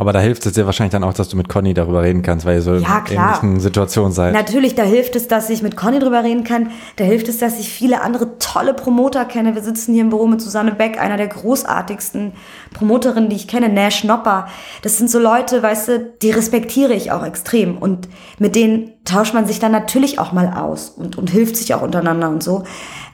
Aber da hilft es dir wahrscheinlich dann auch, dass du mit Conny darüber reden kannst, weil ihr so ja, in ähnlichen Situationen seid. Natürlich, da hilft es, dass ich mit Conny drüber reden kann. Da hilft es, dass ich viele andere tolle Promoter kenne. Wir sitzen hier im Büro mit Susanne Beck, einer der großartigsten Promoterinnen, die ich kenne, Nash Nopper. Das sind so Leute, weißt du, die respektiere ich auch extrem. Und mit denen tauscht man sich dann natürlich auch mal aus und, und hilft sich auch untereinander und so.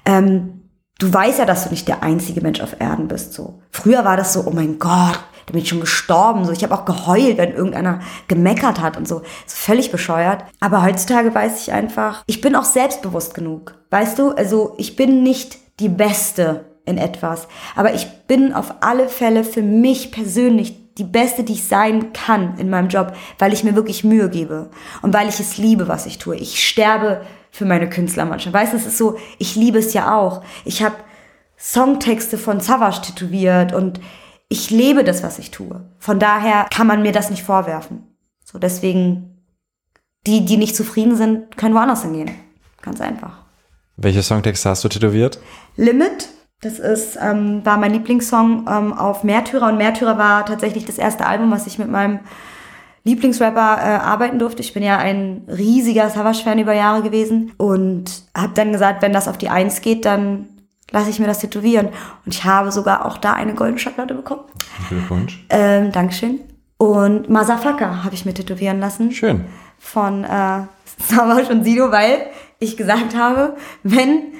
Ähm, du weißt ja, dass du nicht der einzige Mensch auf Erden bist. So. Früher war das so, oh mein Gott, da bin ich schon gestorben. So, ich habe auch geheult, wenn irgendeiner gemeckert hat und so. so völlig bescheuert. Aber heutzutage weiß ich einfach, ich bin auch selbstbewusst genug. Weißt du, also ich bin nicht die Beste in etwas, aber ich bin auf alle Fälle für mich persönlich die Beste, die ich sein kann in meinem Job, weil ich mir wirklich Mühe gebe und weil ich es liebe, was ich tue. Ich sterbe für meine Künstler manchmal. Weißt du, es ist so, ich liebe es ja auch. Ich habe Songtexte von Savage tätowiert und ich lebe das, was ich tue. Von daher kann man mir das nicht vorwerfen. So, deswegen, die, die nicht zufrieden sind, können woanders hingehen. Ganz einfach. Welche Songtexte hast du tätowiert? Limit. Das ist, ähm, war mein Lieblingssong ähm, auf Märtyrer und Märtyrer war tatsächlich das erste Album, was ich mit meinem Lieblingsrapper äh, arbeiten durfte. Ich bin ja ein riesiger Savage-Fan über Jahre gewesen und habe dann gesagt, wenn das auf die Eins geht, dann lasse ich mir das tätowieren. Und ich habe sogar auch da eine goldene Schablade bekommen. Glückwunsch. Ähm, Dankeschön. Und Masafaka habe ich mir tätowieren lassen. Schön. Von äh, Savage und Sido, weil ich gesagt habe, wenn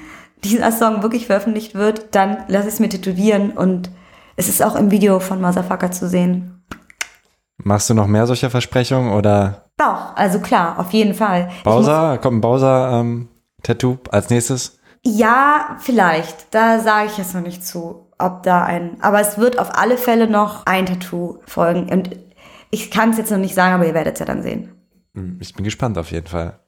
dieser Song wirklich veröffentlicht wird, dann lasse ich es mir tätowieren. Und es ist auch im Video von Masafaka zu sehen. Machst du noch mehr solcher Versprechungen oder? Doch, also klar, auf jeden Fall. Bowser, kommt ein Bowser-Tattoo ähm, als nächstes? Ja, vielleicht. Da sage ich jetzt noch nicht zu, ob da ein. Aber es wird auf alle Fälle noch ein Tattoo folgen. Und ich kann es jetzt noch nicht sagen, aber ihr werdet es ja dann sehen. Hm, ich bin gespannt auf jeden Fall.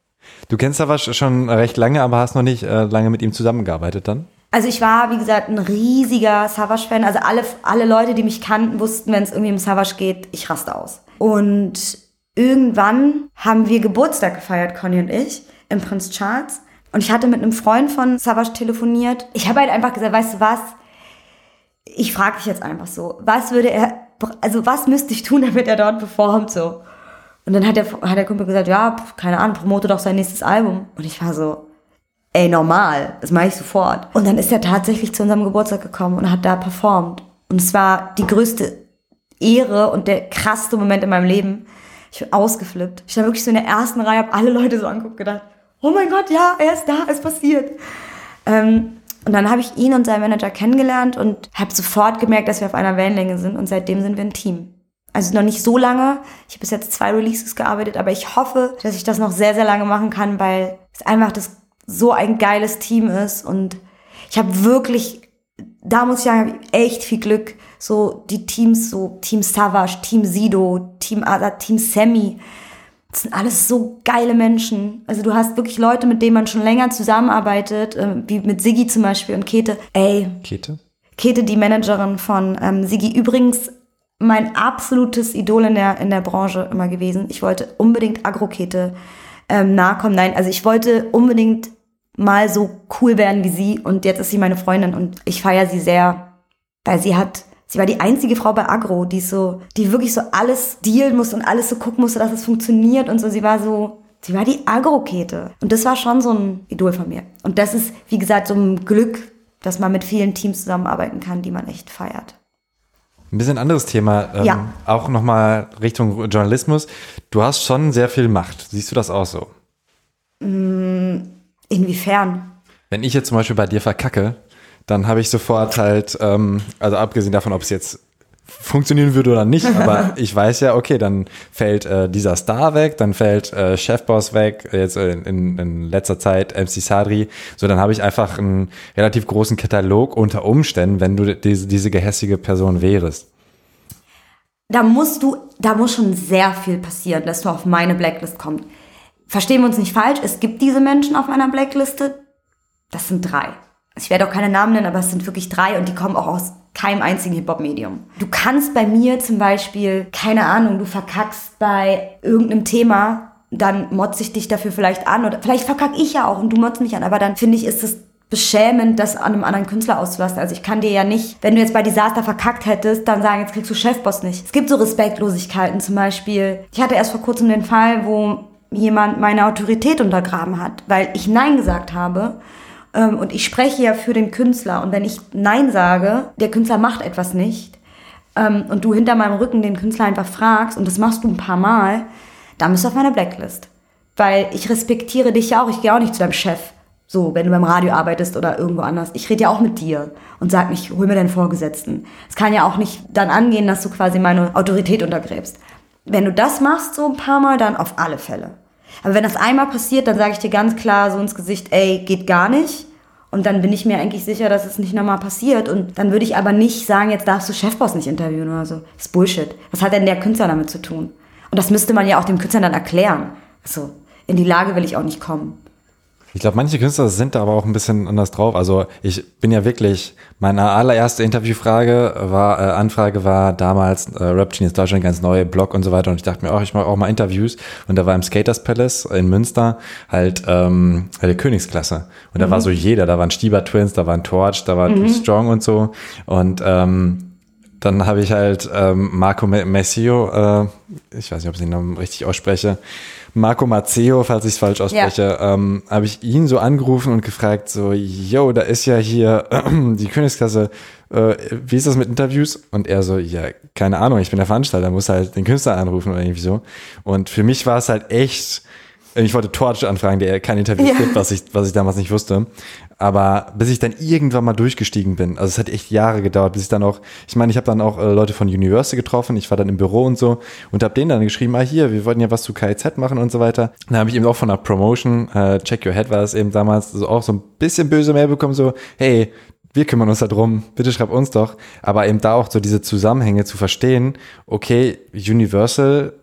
Du kennst aber schon recht lange, aber hast noch nicht äh, lange mit ihm zusammengearbeitet dann? Also ich war, wie gesagt, ein riesiger Savage-Fan. Also alle, alle Leute, die mich kannten, wussten, wenn es irgendwie um Savage geht, ich raste aus. Und irgendwann haben wir Geburtstag gefeiert, Conny und ich, im Prinz Charles. Und ich hatte mit einem Freund von Savage telefoniert. Ich habe halt einfach gesagt, weißt du was? Ich frage dich jetzt einfach so, was würde er, also was müsste ich tun, damit er dort performt so? Und dann hat der, hat der Kumpel gesagt, ja, keine Ahnung, promote doch sein nächstes Album. Und ich war so, ey, normal, das mache ich sofort. Und dann ist er tatsächlich zu unserem Geburtstag gekommen und hat da performt. Und es war die größte Ehre und der krasseste Moment in meinem Leben. Ich bin ausgeflippt. Ich stand wirklich so in der ersten Reihe, habe alle Leute so angeguckt, gedacht, oh mein Gott, ja, er ist da, es passiert. Ähm, und dann habe ich ihn und seinen Manager kennengelernt und habe sofort gemerkt, dass wir auf einer Wellenlänge sind und seitdem sind wir ein Team. Also noch nicht so lange. Ich habe bis jetzt zwei Releases gearbeitet, aber ich hoffe, dass ich das noch sehr, sehr lange machen kann, weil es einfach das so ein geiles Team ist und ich habe wirklich, da muss ich sagen, echt viel Glück. So die Teams, so Team Savage, Team Sido, Team Ada, Team Sammy das sind alles so geile Menschen. Also du hast wirklich Leute, mit denen man schon länger zusammenarbeitet, äh, wie mit Siggi zum Beispiel und Kete. Ey. Kete? Kete, die Managerin von ähm, Siggi. Übrigens mein absolutes Idol in der, in der Branche immer gewesen. Ich wollte unbedingt Agrokete ähm, nahe kommen. Nein, also ich wollte unbedingt mal so cool werden wie sie und jetzt ist sie meine Freundin und ich feiere sie sehr, weil sie hat Sie war die einzige Frau bei Agro, die so, die wirklich so alles dealen musste und alles so gucken musste, dass es funktioniert und so. Sie war so, sie war die Agro-Kete. Und das war schon so ein Idol von mir. Und das ist, wie gesagt, so ein Glück, dass man mit vielen Teams zusammenarbeiten kann, die man echt feiert. Ein bisschen anderes Thema, ähm, ja. auch nochmal Richtung Journalismus. Du hast schon sehr viel Macht. Siehst du das auch so? Mm, inwiefern? Wenn ich jetzt zum Beispiel bei dir verkacke, dann habe ich sofort halt, ähm, also abgesehen davon, ob es jetzt funktionieren würde oder nicht, aber ich weiß ja, okay, dann fällt äh, dieser Star weg, dann fällt äh, Chefboss weg, jetzt in, in, in letzter Zeit MC Sadri, so dann habe ich einfach einen relativ großen Katalog unter Umständen, wenn du diese, diese gehässige Person wärst. Da musst du, da muss schon sehr viel passieren, dass du auf meine Blacklist kommst. Verstehen wir uns nicht falsch, es gibt diese Menschen auf meiner Blackliste, das sind drei. Ich werde auch keine Namen nennen, aber es sind wirklich drei und die kommen auch aus keinem einzigen Hip-Hop-Medium. Du kannst bei mir zum Beispiel, keine Ahnung, du verkackst bei irgendeinem Thema, dann motze ich dich dafür vielleicht an oder vielleicht verkack ich ja auch und du motzt mich an, aber dann finde ich, ist es beschämend, das an einem anderen Künstler auszulassen. Also ich kann dir ja nicht, wenn du jetzt bei Disaster verkackt hättest, dann sagen, jetzt kriegst du Chefboss nicht. Es gibt so Respektlosigkeiten zum Beispiel. Ich hatte erst vor kurzem den Fall, wo jemand meine Autorität untergraben hat, weil ich Nein gesagt habe und ich spreche ja für den Künstler. Und wenn ich Nein sage, der Künstler macht etwas nicht, ähm, und du hinter meinem Rücken den Künstler einfach fragst, und das machst du ein paar Mal, dann bist du auf meiner Blacklist. Weil ich respektiere dich ja auch. Ich gehe auch nicht zu deinem Chef. So, wenn du beim Radio arbeitest oder irgendwo anders. Ich rede ja auch mit dir und sag nicht, hol mir deinen Vorgesetzten. Es kann ja auch nicht dann angehen, dass du quasi meine Autorität untergräbst. Wenn du das machst so ein paar Mal, dann auf alle Fälle. Aber wenn das einmal passiert, dann sage ich dir ganz klar so ins Gesicht, ey, geht gar nicht. Und dann bin ich mir eigentlich sicher, dass es nicht nochmal passiert. Und dann würde ich aber nicht sagen, jetzt darfst du Chefboss nicht interviewen oder so. Das ist Bullshit. Was hat denn der Künstler damit zu tun? Und das müsste man ja auch dem Künstler dann erklären. Also, in die Lage will ich auch nicht kommen. Ich glaube, manche Künstler sind da aber auch ein bisschen anders drauf. Also ich bin ja wirklich, meine allererste Interviewfrage war, äh, Anfrage war damals äh, Rap Genius Deutschland ganz neue Blog und so weiter. Und ich dachte mir auch, ich mache auch mal Interviews. Und da war im Skaters Palace in Münster halt ähm, der Königsklasse. Und da mhm. war so jeder, da waren Stieber Twins, da waren Torch, da war mhm. Too Strong und so. Und ähm, dann habe ich halt ähm, Marco Messio, äh, ich weiß nicht, ob ich den Namen richtig ausspreche, Marco Mazzeo, falls ich es falsch ausspreche, ja. ähm, habe ich ihn so angerufen und gefragt, so, yo, da ist ja hier äh, die Königsklasse, äh, wie ist das mit Interviews? Und er so, ja, keine Ahnung, ich bin der Veranstalter, muss halt den Künstler anrufen oder irgendwie so. Und für mich war es halt echt, ich wollte Torch anfragen, der kein Interview ja. gibt, was ich, was ich damals nicht wusste. Aber bis ich dann irgendwann mal durchgestiegen bin, also es hat echt Jahre gedauert, bis ich dann auch, ich meine, ich habe dann auch äh, Leute von Universal getroffen, ich war dann im Büro und so und habe denen dann geschrieben, ah hier, wir wollten ja was zu KIZ machen und so weiter. Dann habe ich eben auch von einer Promotion, äh, Check Your Head war das eben damals, also auch so ein bisschen böse Mail bekommen, so, hey, wir kümmern uns darum, bitte schreib uns doch. Aber eben da auch so diese Zusammenhänge zu verstehen, okay, Universal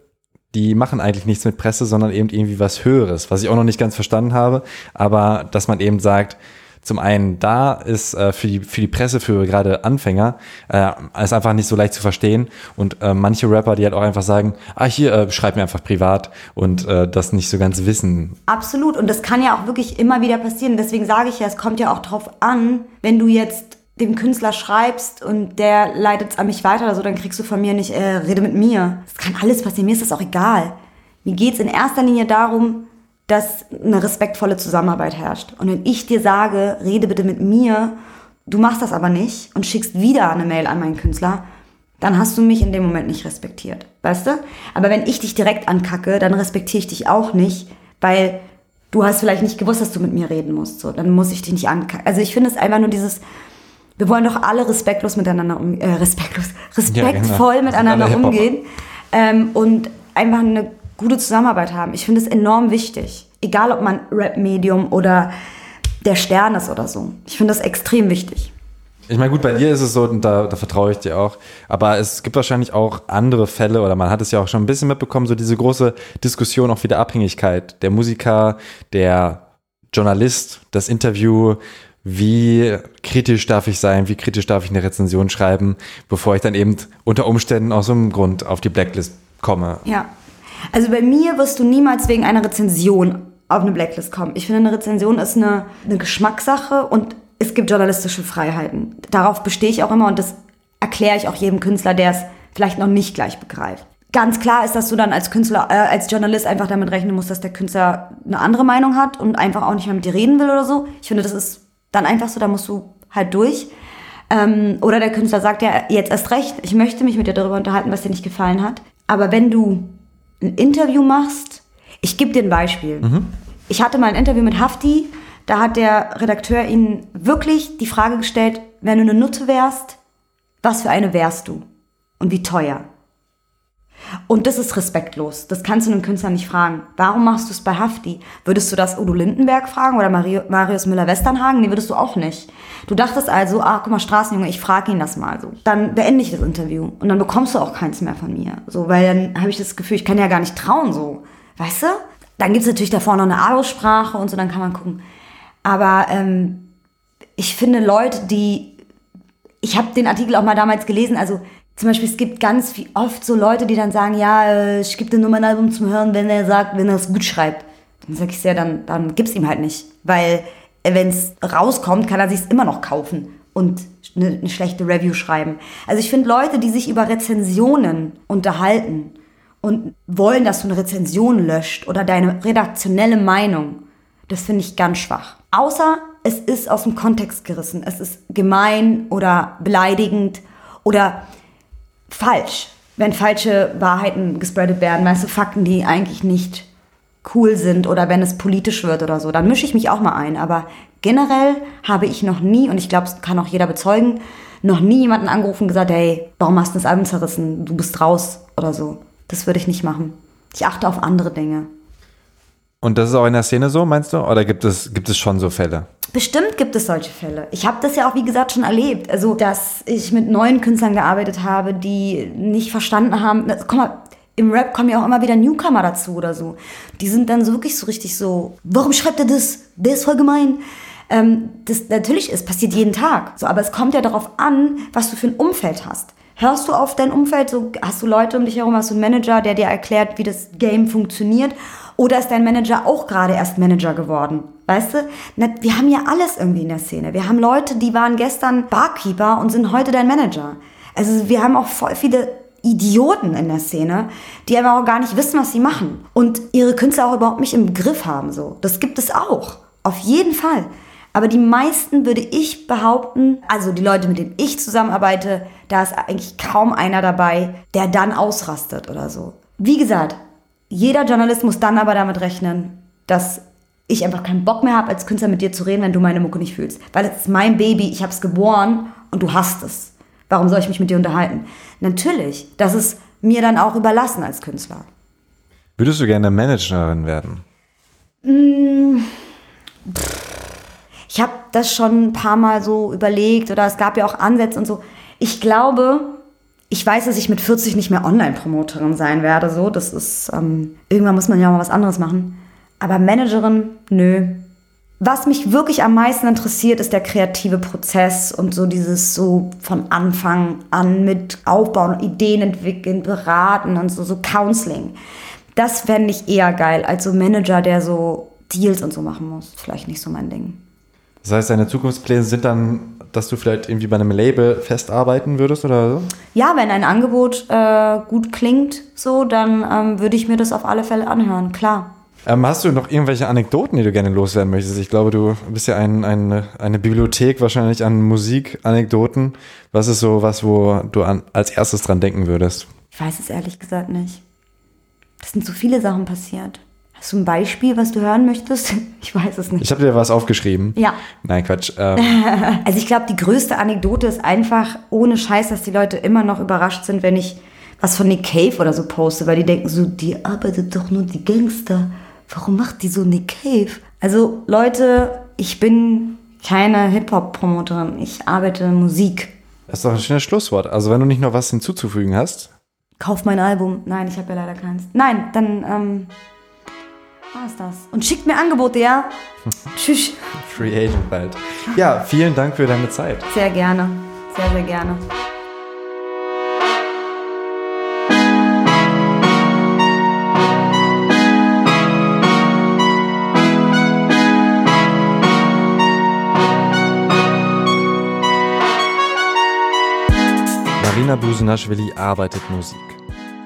die machen eigentlich nichts mit Presse, sondern eben irgendwie was Höheres, was ich auch noch nicht ganz verstanden habe, aber dass man eben sagt, zum einen da ist äh, für, die, für die Presse, für gerade Anfänger, äh, ist einfach nicht so leicht zu verstehen. Und äh, manche Rapper, die halt auch einfach sagen, ah, hier, äh, schreib mir einfach privat und äh, das nicht so ganz wissen. Absolut. Und das kann ja auch wirklich immer wieder passieren. Deswegen sage ich ja, es kommt ja auch drauf an, wenn du jetzt dem Künstler schreibst und der leitet es an mich weiter oder so, dann kriegst du von mir nicht, äh, rede mit mir. Das kann alles passieren, mir ist das auch egal. Mir geht es in erster Linie darum, dass eine respektvolle Zusammenarbeit herrscht. Und wenn ich dir sage, rede bitte mit mir, du machst das aber nicht und schickst wieder eine Mail an meinen Künstler, dann hast du mich in dem Moment nicht respektiert. Weißt du? Aber wenn ich dich direkt ankacke, dann respektiere ich dich auch nicht, weil du hast vielleicht nicht gewusst, dass du mit mir reden musst. So, dann muss ich dich nicht ankacken. Also ich finde es einfach nur dieses, wir wollen doch alle respektlos miteinander umgehen, äh, respektlos, respektvoll ja, genau. miteinander umgehen ähm, und einfach eine gute Zusammenarbeit haben. Ich finde es enorm wichtig. Egal, ob man Rap-Medium oder der Stern ist oder so. Ich finde das extrem wichtig. Ich meine, gut, bei dir ist es so, und da, da vertraue ich dir auch. Aber es gibt wahrscheinlich auch andere Fälle, oder man hat es ja auch schon ein bisschen mitbekommen, so diese große Diskussion auch wieder Abhängigkeit. Der Musiker, der Journalist, das Interview, wie kritisch darf ich sein, wie kritisch darf ich eine Rezension schreiben, bevor ich dann eben unter Umständen aus so einem Grund auf die Blacklist komme. Ja. Also bei mir wirst du niemals wegen einer Rezension auf eine Blacklist kommen. Ich finde, eine Rezension ist eine, eine Geschmackssache und es gibt journalistische Freiheiten. Darauf bestehe ich auch immer und das erkläre ich auch jedem Künstler, der es vielleicht noch nicht gleich begreift. Ganz klar ist, dass du dann als Künstler, äh, als Journalist einfach damit rechnen musst, dass der Künstler eine andere Meinung hat und einfach auch nicht mehr mit dir reden will oder so. Ich finde, das ist dann einfach so, da musst du halt durch. Ähm, oder der Künstler sagt ja jetzt erst recht, ich möchte mich mit dir darüber unterhalten, was dir nicht gefallen hat. Aber wenn du ein Interview machst, ich gebe dir ein Beispiel. Mhm. Ich hatte mal ein Interview mit Hafti, da hat der Redakteur ihnen wirklich die Frage gestellt, wenn du eine Nutte wärst, was für eine wärst du? und wie teuer. Und das ist respektlos. Das kannst du einem Künstler nicht fragen. Warum machst du es bei Hafti? Würdest du das Udo Lindenberg fragen oder Mario, Marius Müller-Westernhagen? Nee, würdest du auch nicht. Du dachtest also, ah, guck mal, Straßenjunge, ich frage ihn das mal so. Dann beende ich das Interview und dann bekommst du auch keins mehr von mir. So, weil dann habe ich das Gefühl, ich kann ja gar nicht trauen, so. Weißt du? Dann gibt es natürlich davor noch eine Aussprache und so, dann kann man gucken. Aber ähm, ich finde Leute, die ich habe den Artikel auch mal damals gelesen, also zum Beispiel, es gibt ganz viel, oft so Leute, die dann sagen, ja, äh, ich gebe dir nur mein Album zum Hören, wenn er sagt, wenn er es gut schreibt. Dann sag ich ja, dann, dann gib's ihm halt nicht. Weil äh, wenn es rauskommt, kann er sich's immer noch kaufen und eine, eine schlechte Review schreiben. Also ich finde Leute, die sich über Rezensionen unterhalten und wollen, dass du eine Rezension löscht oder deine redaktionelle Meinung, das finde ich ganz schwach. Außer es ist aus dem Kontext gerissen. Es ist gemein oder beleidigend oder falsch, wenn falsche Wahrheiten gespreadet werden, weißt du, Fakten, die eigentlich nicht cool sind oder wenn es politisch wird oder so, dann mische ich mich auch mal ein. Aber generell habe ich noch nie, und ich glaube, es kann auch jeder bezeugen, noch nie jemanden angerufen und gesagt, hey, warum hast du das Album zerrissen? Du bist raus oder so. Das würde ich nicht machen. Ich achte auf andere Dinge. Und das ist auch in der Szene so, meinst du? Oder gibt es, gibt es schon so Fälle? Bestimmt gibt es solche Fälle. Ich habe das ja auch, wie gesagt, schon erlebt. Also, dass ich mit neuen Künstlern gearbeitet habe, die nicht verstanden haben. Na, guck mal, im Rap kommen ja auch immer wieder Newcomer dazu oder so. Die sind dann so wirklich so richtig so, warum schreibt er das? Der ist voll gemein. Ähm, das natürlich ist, passiert jeden Tag. So, aber es kommt ja darauf an, was du für ein Umfeld hast. Hörst du auf dein Umfeld, so hast du Leute um dich herum, hast du einen Manager, der dir erklärt, wie das Game funktioniert? Oder ist dein Manager auch gerade erst Manager geworden? Weißt du? Wir haben ja alles irgendwie in der Szene. Wir haben Leute, die waren gestern Barkeeper und sind heute dein Manager. Also wir haben auch voll viele Idioten in der Szene, die aber auch gar nicht wissen, was sie machen. Und ihre Künstler auch überhaupt nicht im Griff haben. So. Das gibt es auch. Auf jeden Fall. Aber die meisten würde ich behaupten, also die Leute, mit denen ich zusammenarbeite, da ist eigentlich kaum einer dabei, der dann ausrastet oder so. Wie gesagt, jeder Journalist muss dann aber damit rechnen, dass ich einfach keinen Bock mehr habe, als Künstler mit dir zu reden, wenn du meine Mucke nicht fühlst. Weil es ist mein Baby, ich habe es geboren und du hast es. Warum soll ich mich mit dir unterhalten? Natürlich, das ist mir dann auch überlassen als Künstler. Würdest du gerne Managerin werden? Mmh, ich habe das schon ein paar Mal so überlegt oder es gab ja auch Ansätze und so. Ich glaube, ich weiß, dass ich mit 40 nicht mehr Online-Promoterin sein werde. So, das ist, ähm, irgendwann muss man ja mal was anderes machen. Aber Managerin, nö. Was mich wirklich am meisten interessiert, ist der kreative Prozess und so dieses so von Anfang an mit Aufbauen, Ideen entwickeln, beraten und so, so Counseling. Das fände ich eher geil als so Manager, der so Deals und so machen muss. Vielleicht nicht so mein Ding. Das heißt, deine Zukunftspläne sind dann, dass du vielleicht irgendwie bei einem Label festarbeiten würdest oder so? Ja, wenn ein Angebot äh, gut klingt, so, dann ähm, würde ich mir das auf alle Fälle anhören, klar. Ähm, hast du noch irgendwelche Anekdoten, die du gerne loswerden möchtest? Ich glaube, du bist ja ein, ein, eine Bibliothek wahrscheinlich an Musikanekdoten. Was ist so was, wo du an, als erstes dran denken würdest? Ich weiß es ehrlich gesagt nicht. Es sind so viele Sachen passiert. Hast du ein Beispiel, was du hören möchtest? Ich weiß es nicht. Ich habe dir was aufgeschrieben. Ja. Nein, Quatsch. Ähm. Also ich glaube, die größte Anekdote ist einfach ohne Scheiß, dass die Leute immer noch überrascht sind, wenn ich was von Nick Cave oder so poste, weil die denken so, die arbeitet doch nur die Gangster. Warum macht die so Nick Cave? Also Leute, ich bin keine Hip-Hop-Promoterin. Ich arbeite Musik. Das ist doch ein schönes Schlusswort. Also wenn du nicht noch was hinzuzufügen hast. Kauf mein Album. Nein, ich habe ja leider keins. Nein, dann ähm, war es das. Und schickt mir Angebote, ja? Tschüss. Free Agent bald. Ja, vielen Dank für deine Zeit. Sehr gerne. Sehr, sehr gerne. Marina Busenaschwili arbeitet Musik.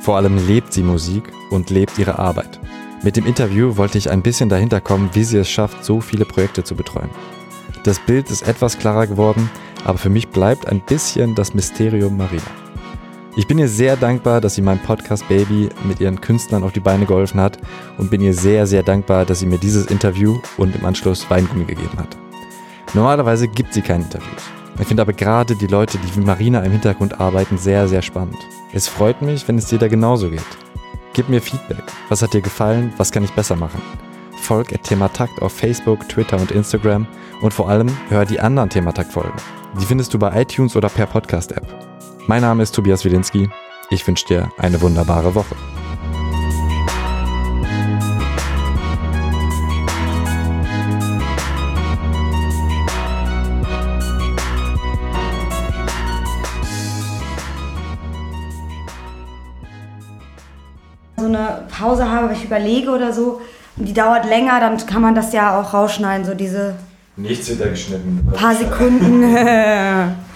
Vor allem lebt sie Musik und lebt ihre Arbeit. Mit dem Interview wollte ich ein bisschen dahinter kommen, wie sie es schafft, so viele Projekte zu betreuen. Das Bild ist etwas klarer geworden, aber für mich bleibt ein bisschen das Mysterium Marina. Ich bin ihr sehr dankbar, dass sie meinem Podcast Baby mit ihren Künstlern auf die Beine geholfen hat und bin ihr sehr, sehr dankbar, dass sie mir dieses Interview und im Anschluss Weingummi gegeben hat. Normalerweise gibt sie keine Interviews. Ich finde aber gerade die Leute, die wie Marina im Hintergrund arbeiten, sehr, sehr spannend. Es freut mich, wenn es dir da genauso geht. Gib mir Feedback. Was hat dir gefallen? Was kann ich besser machen? Folg at Thematakt auf Facebook, Twitter und Instagram und vor allem hör die anderen Thematakt-Folgen. Die findest du bei iTunes oder per Podcast-App. Mein Name ist Tobias Wilinski. Ich wünsche dir eine wunderbare Woche. Pause habe, weil ich überlege oder so, und die dauert länger, dann kann man das ja auch rausschneiden, so diese Nichts wird da geschnitten. paar Sekunden.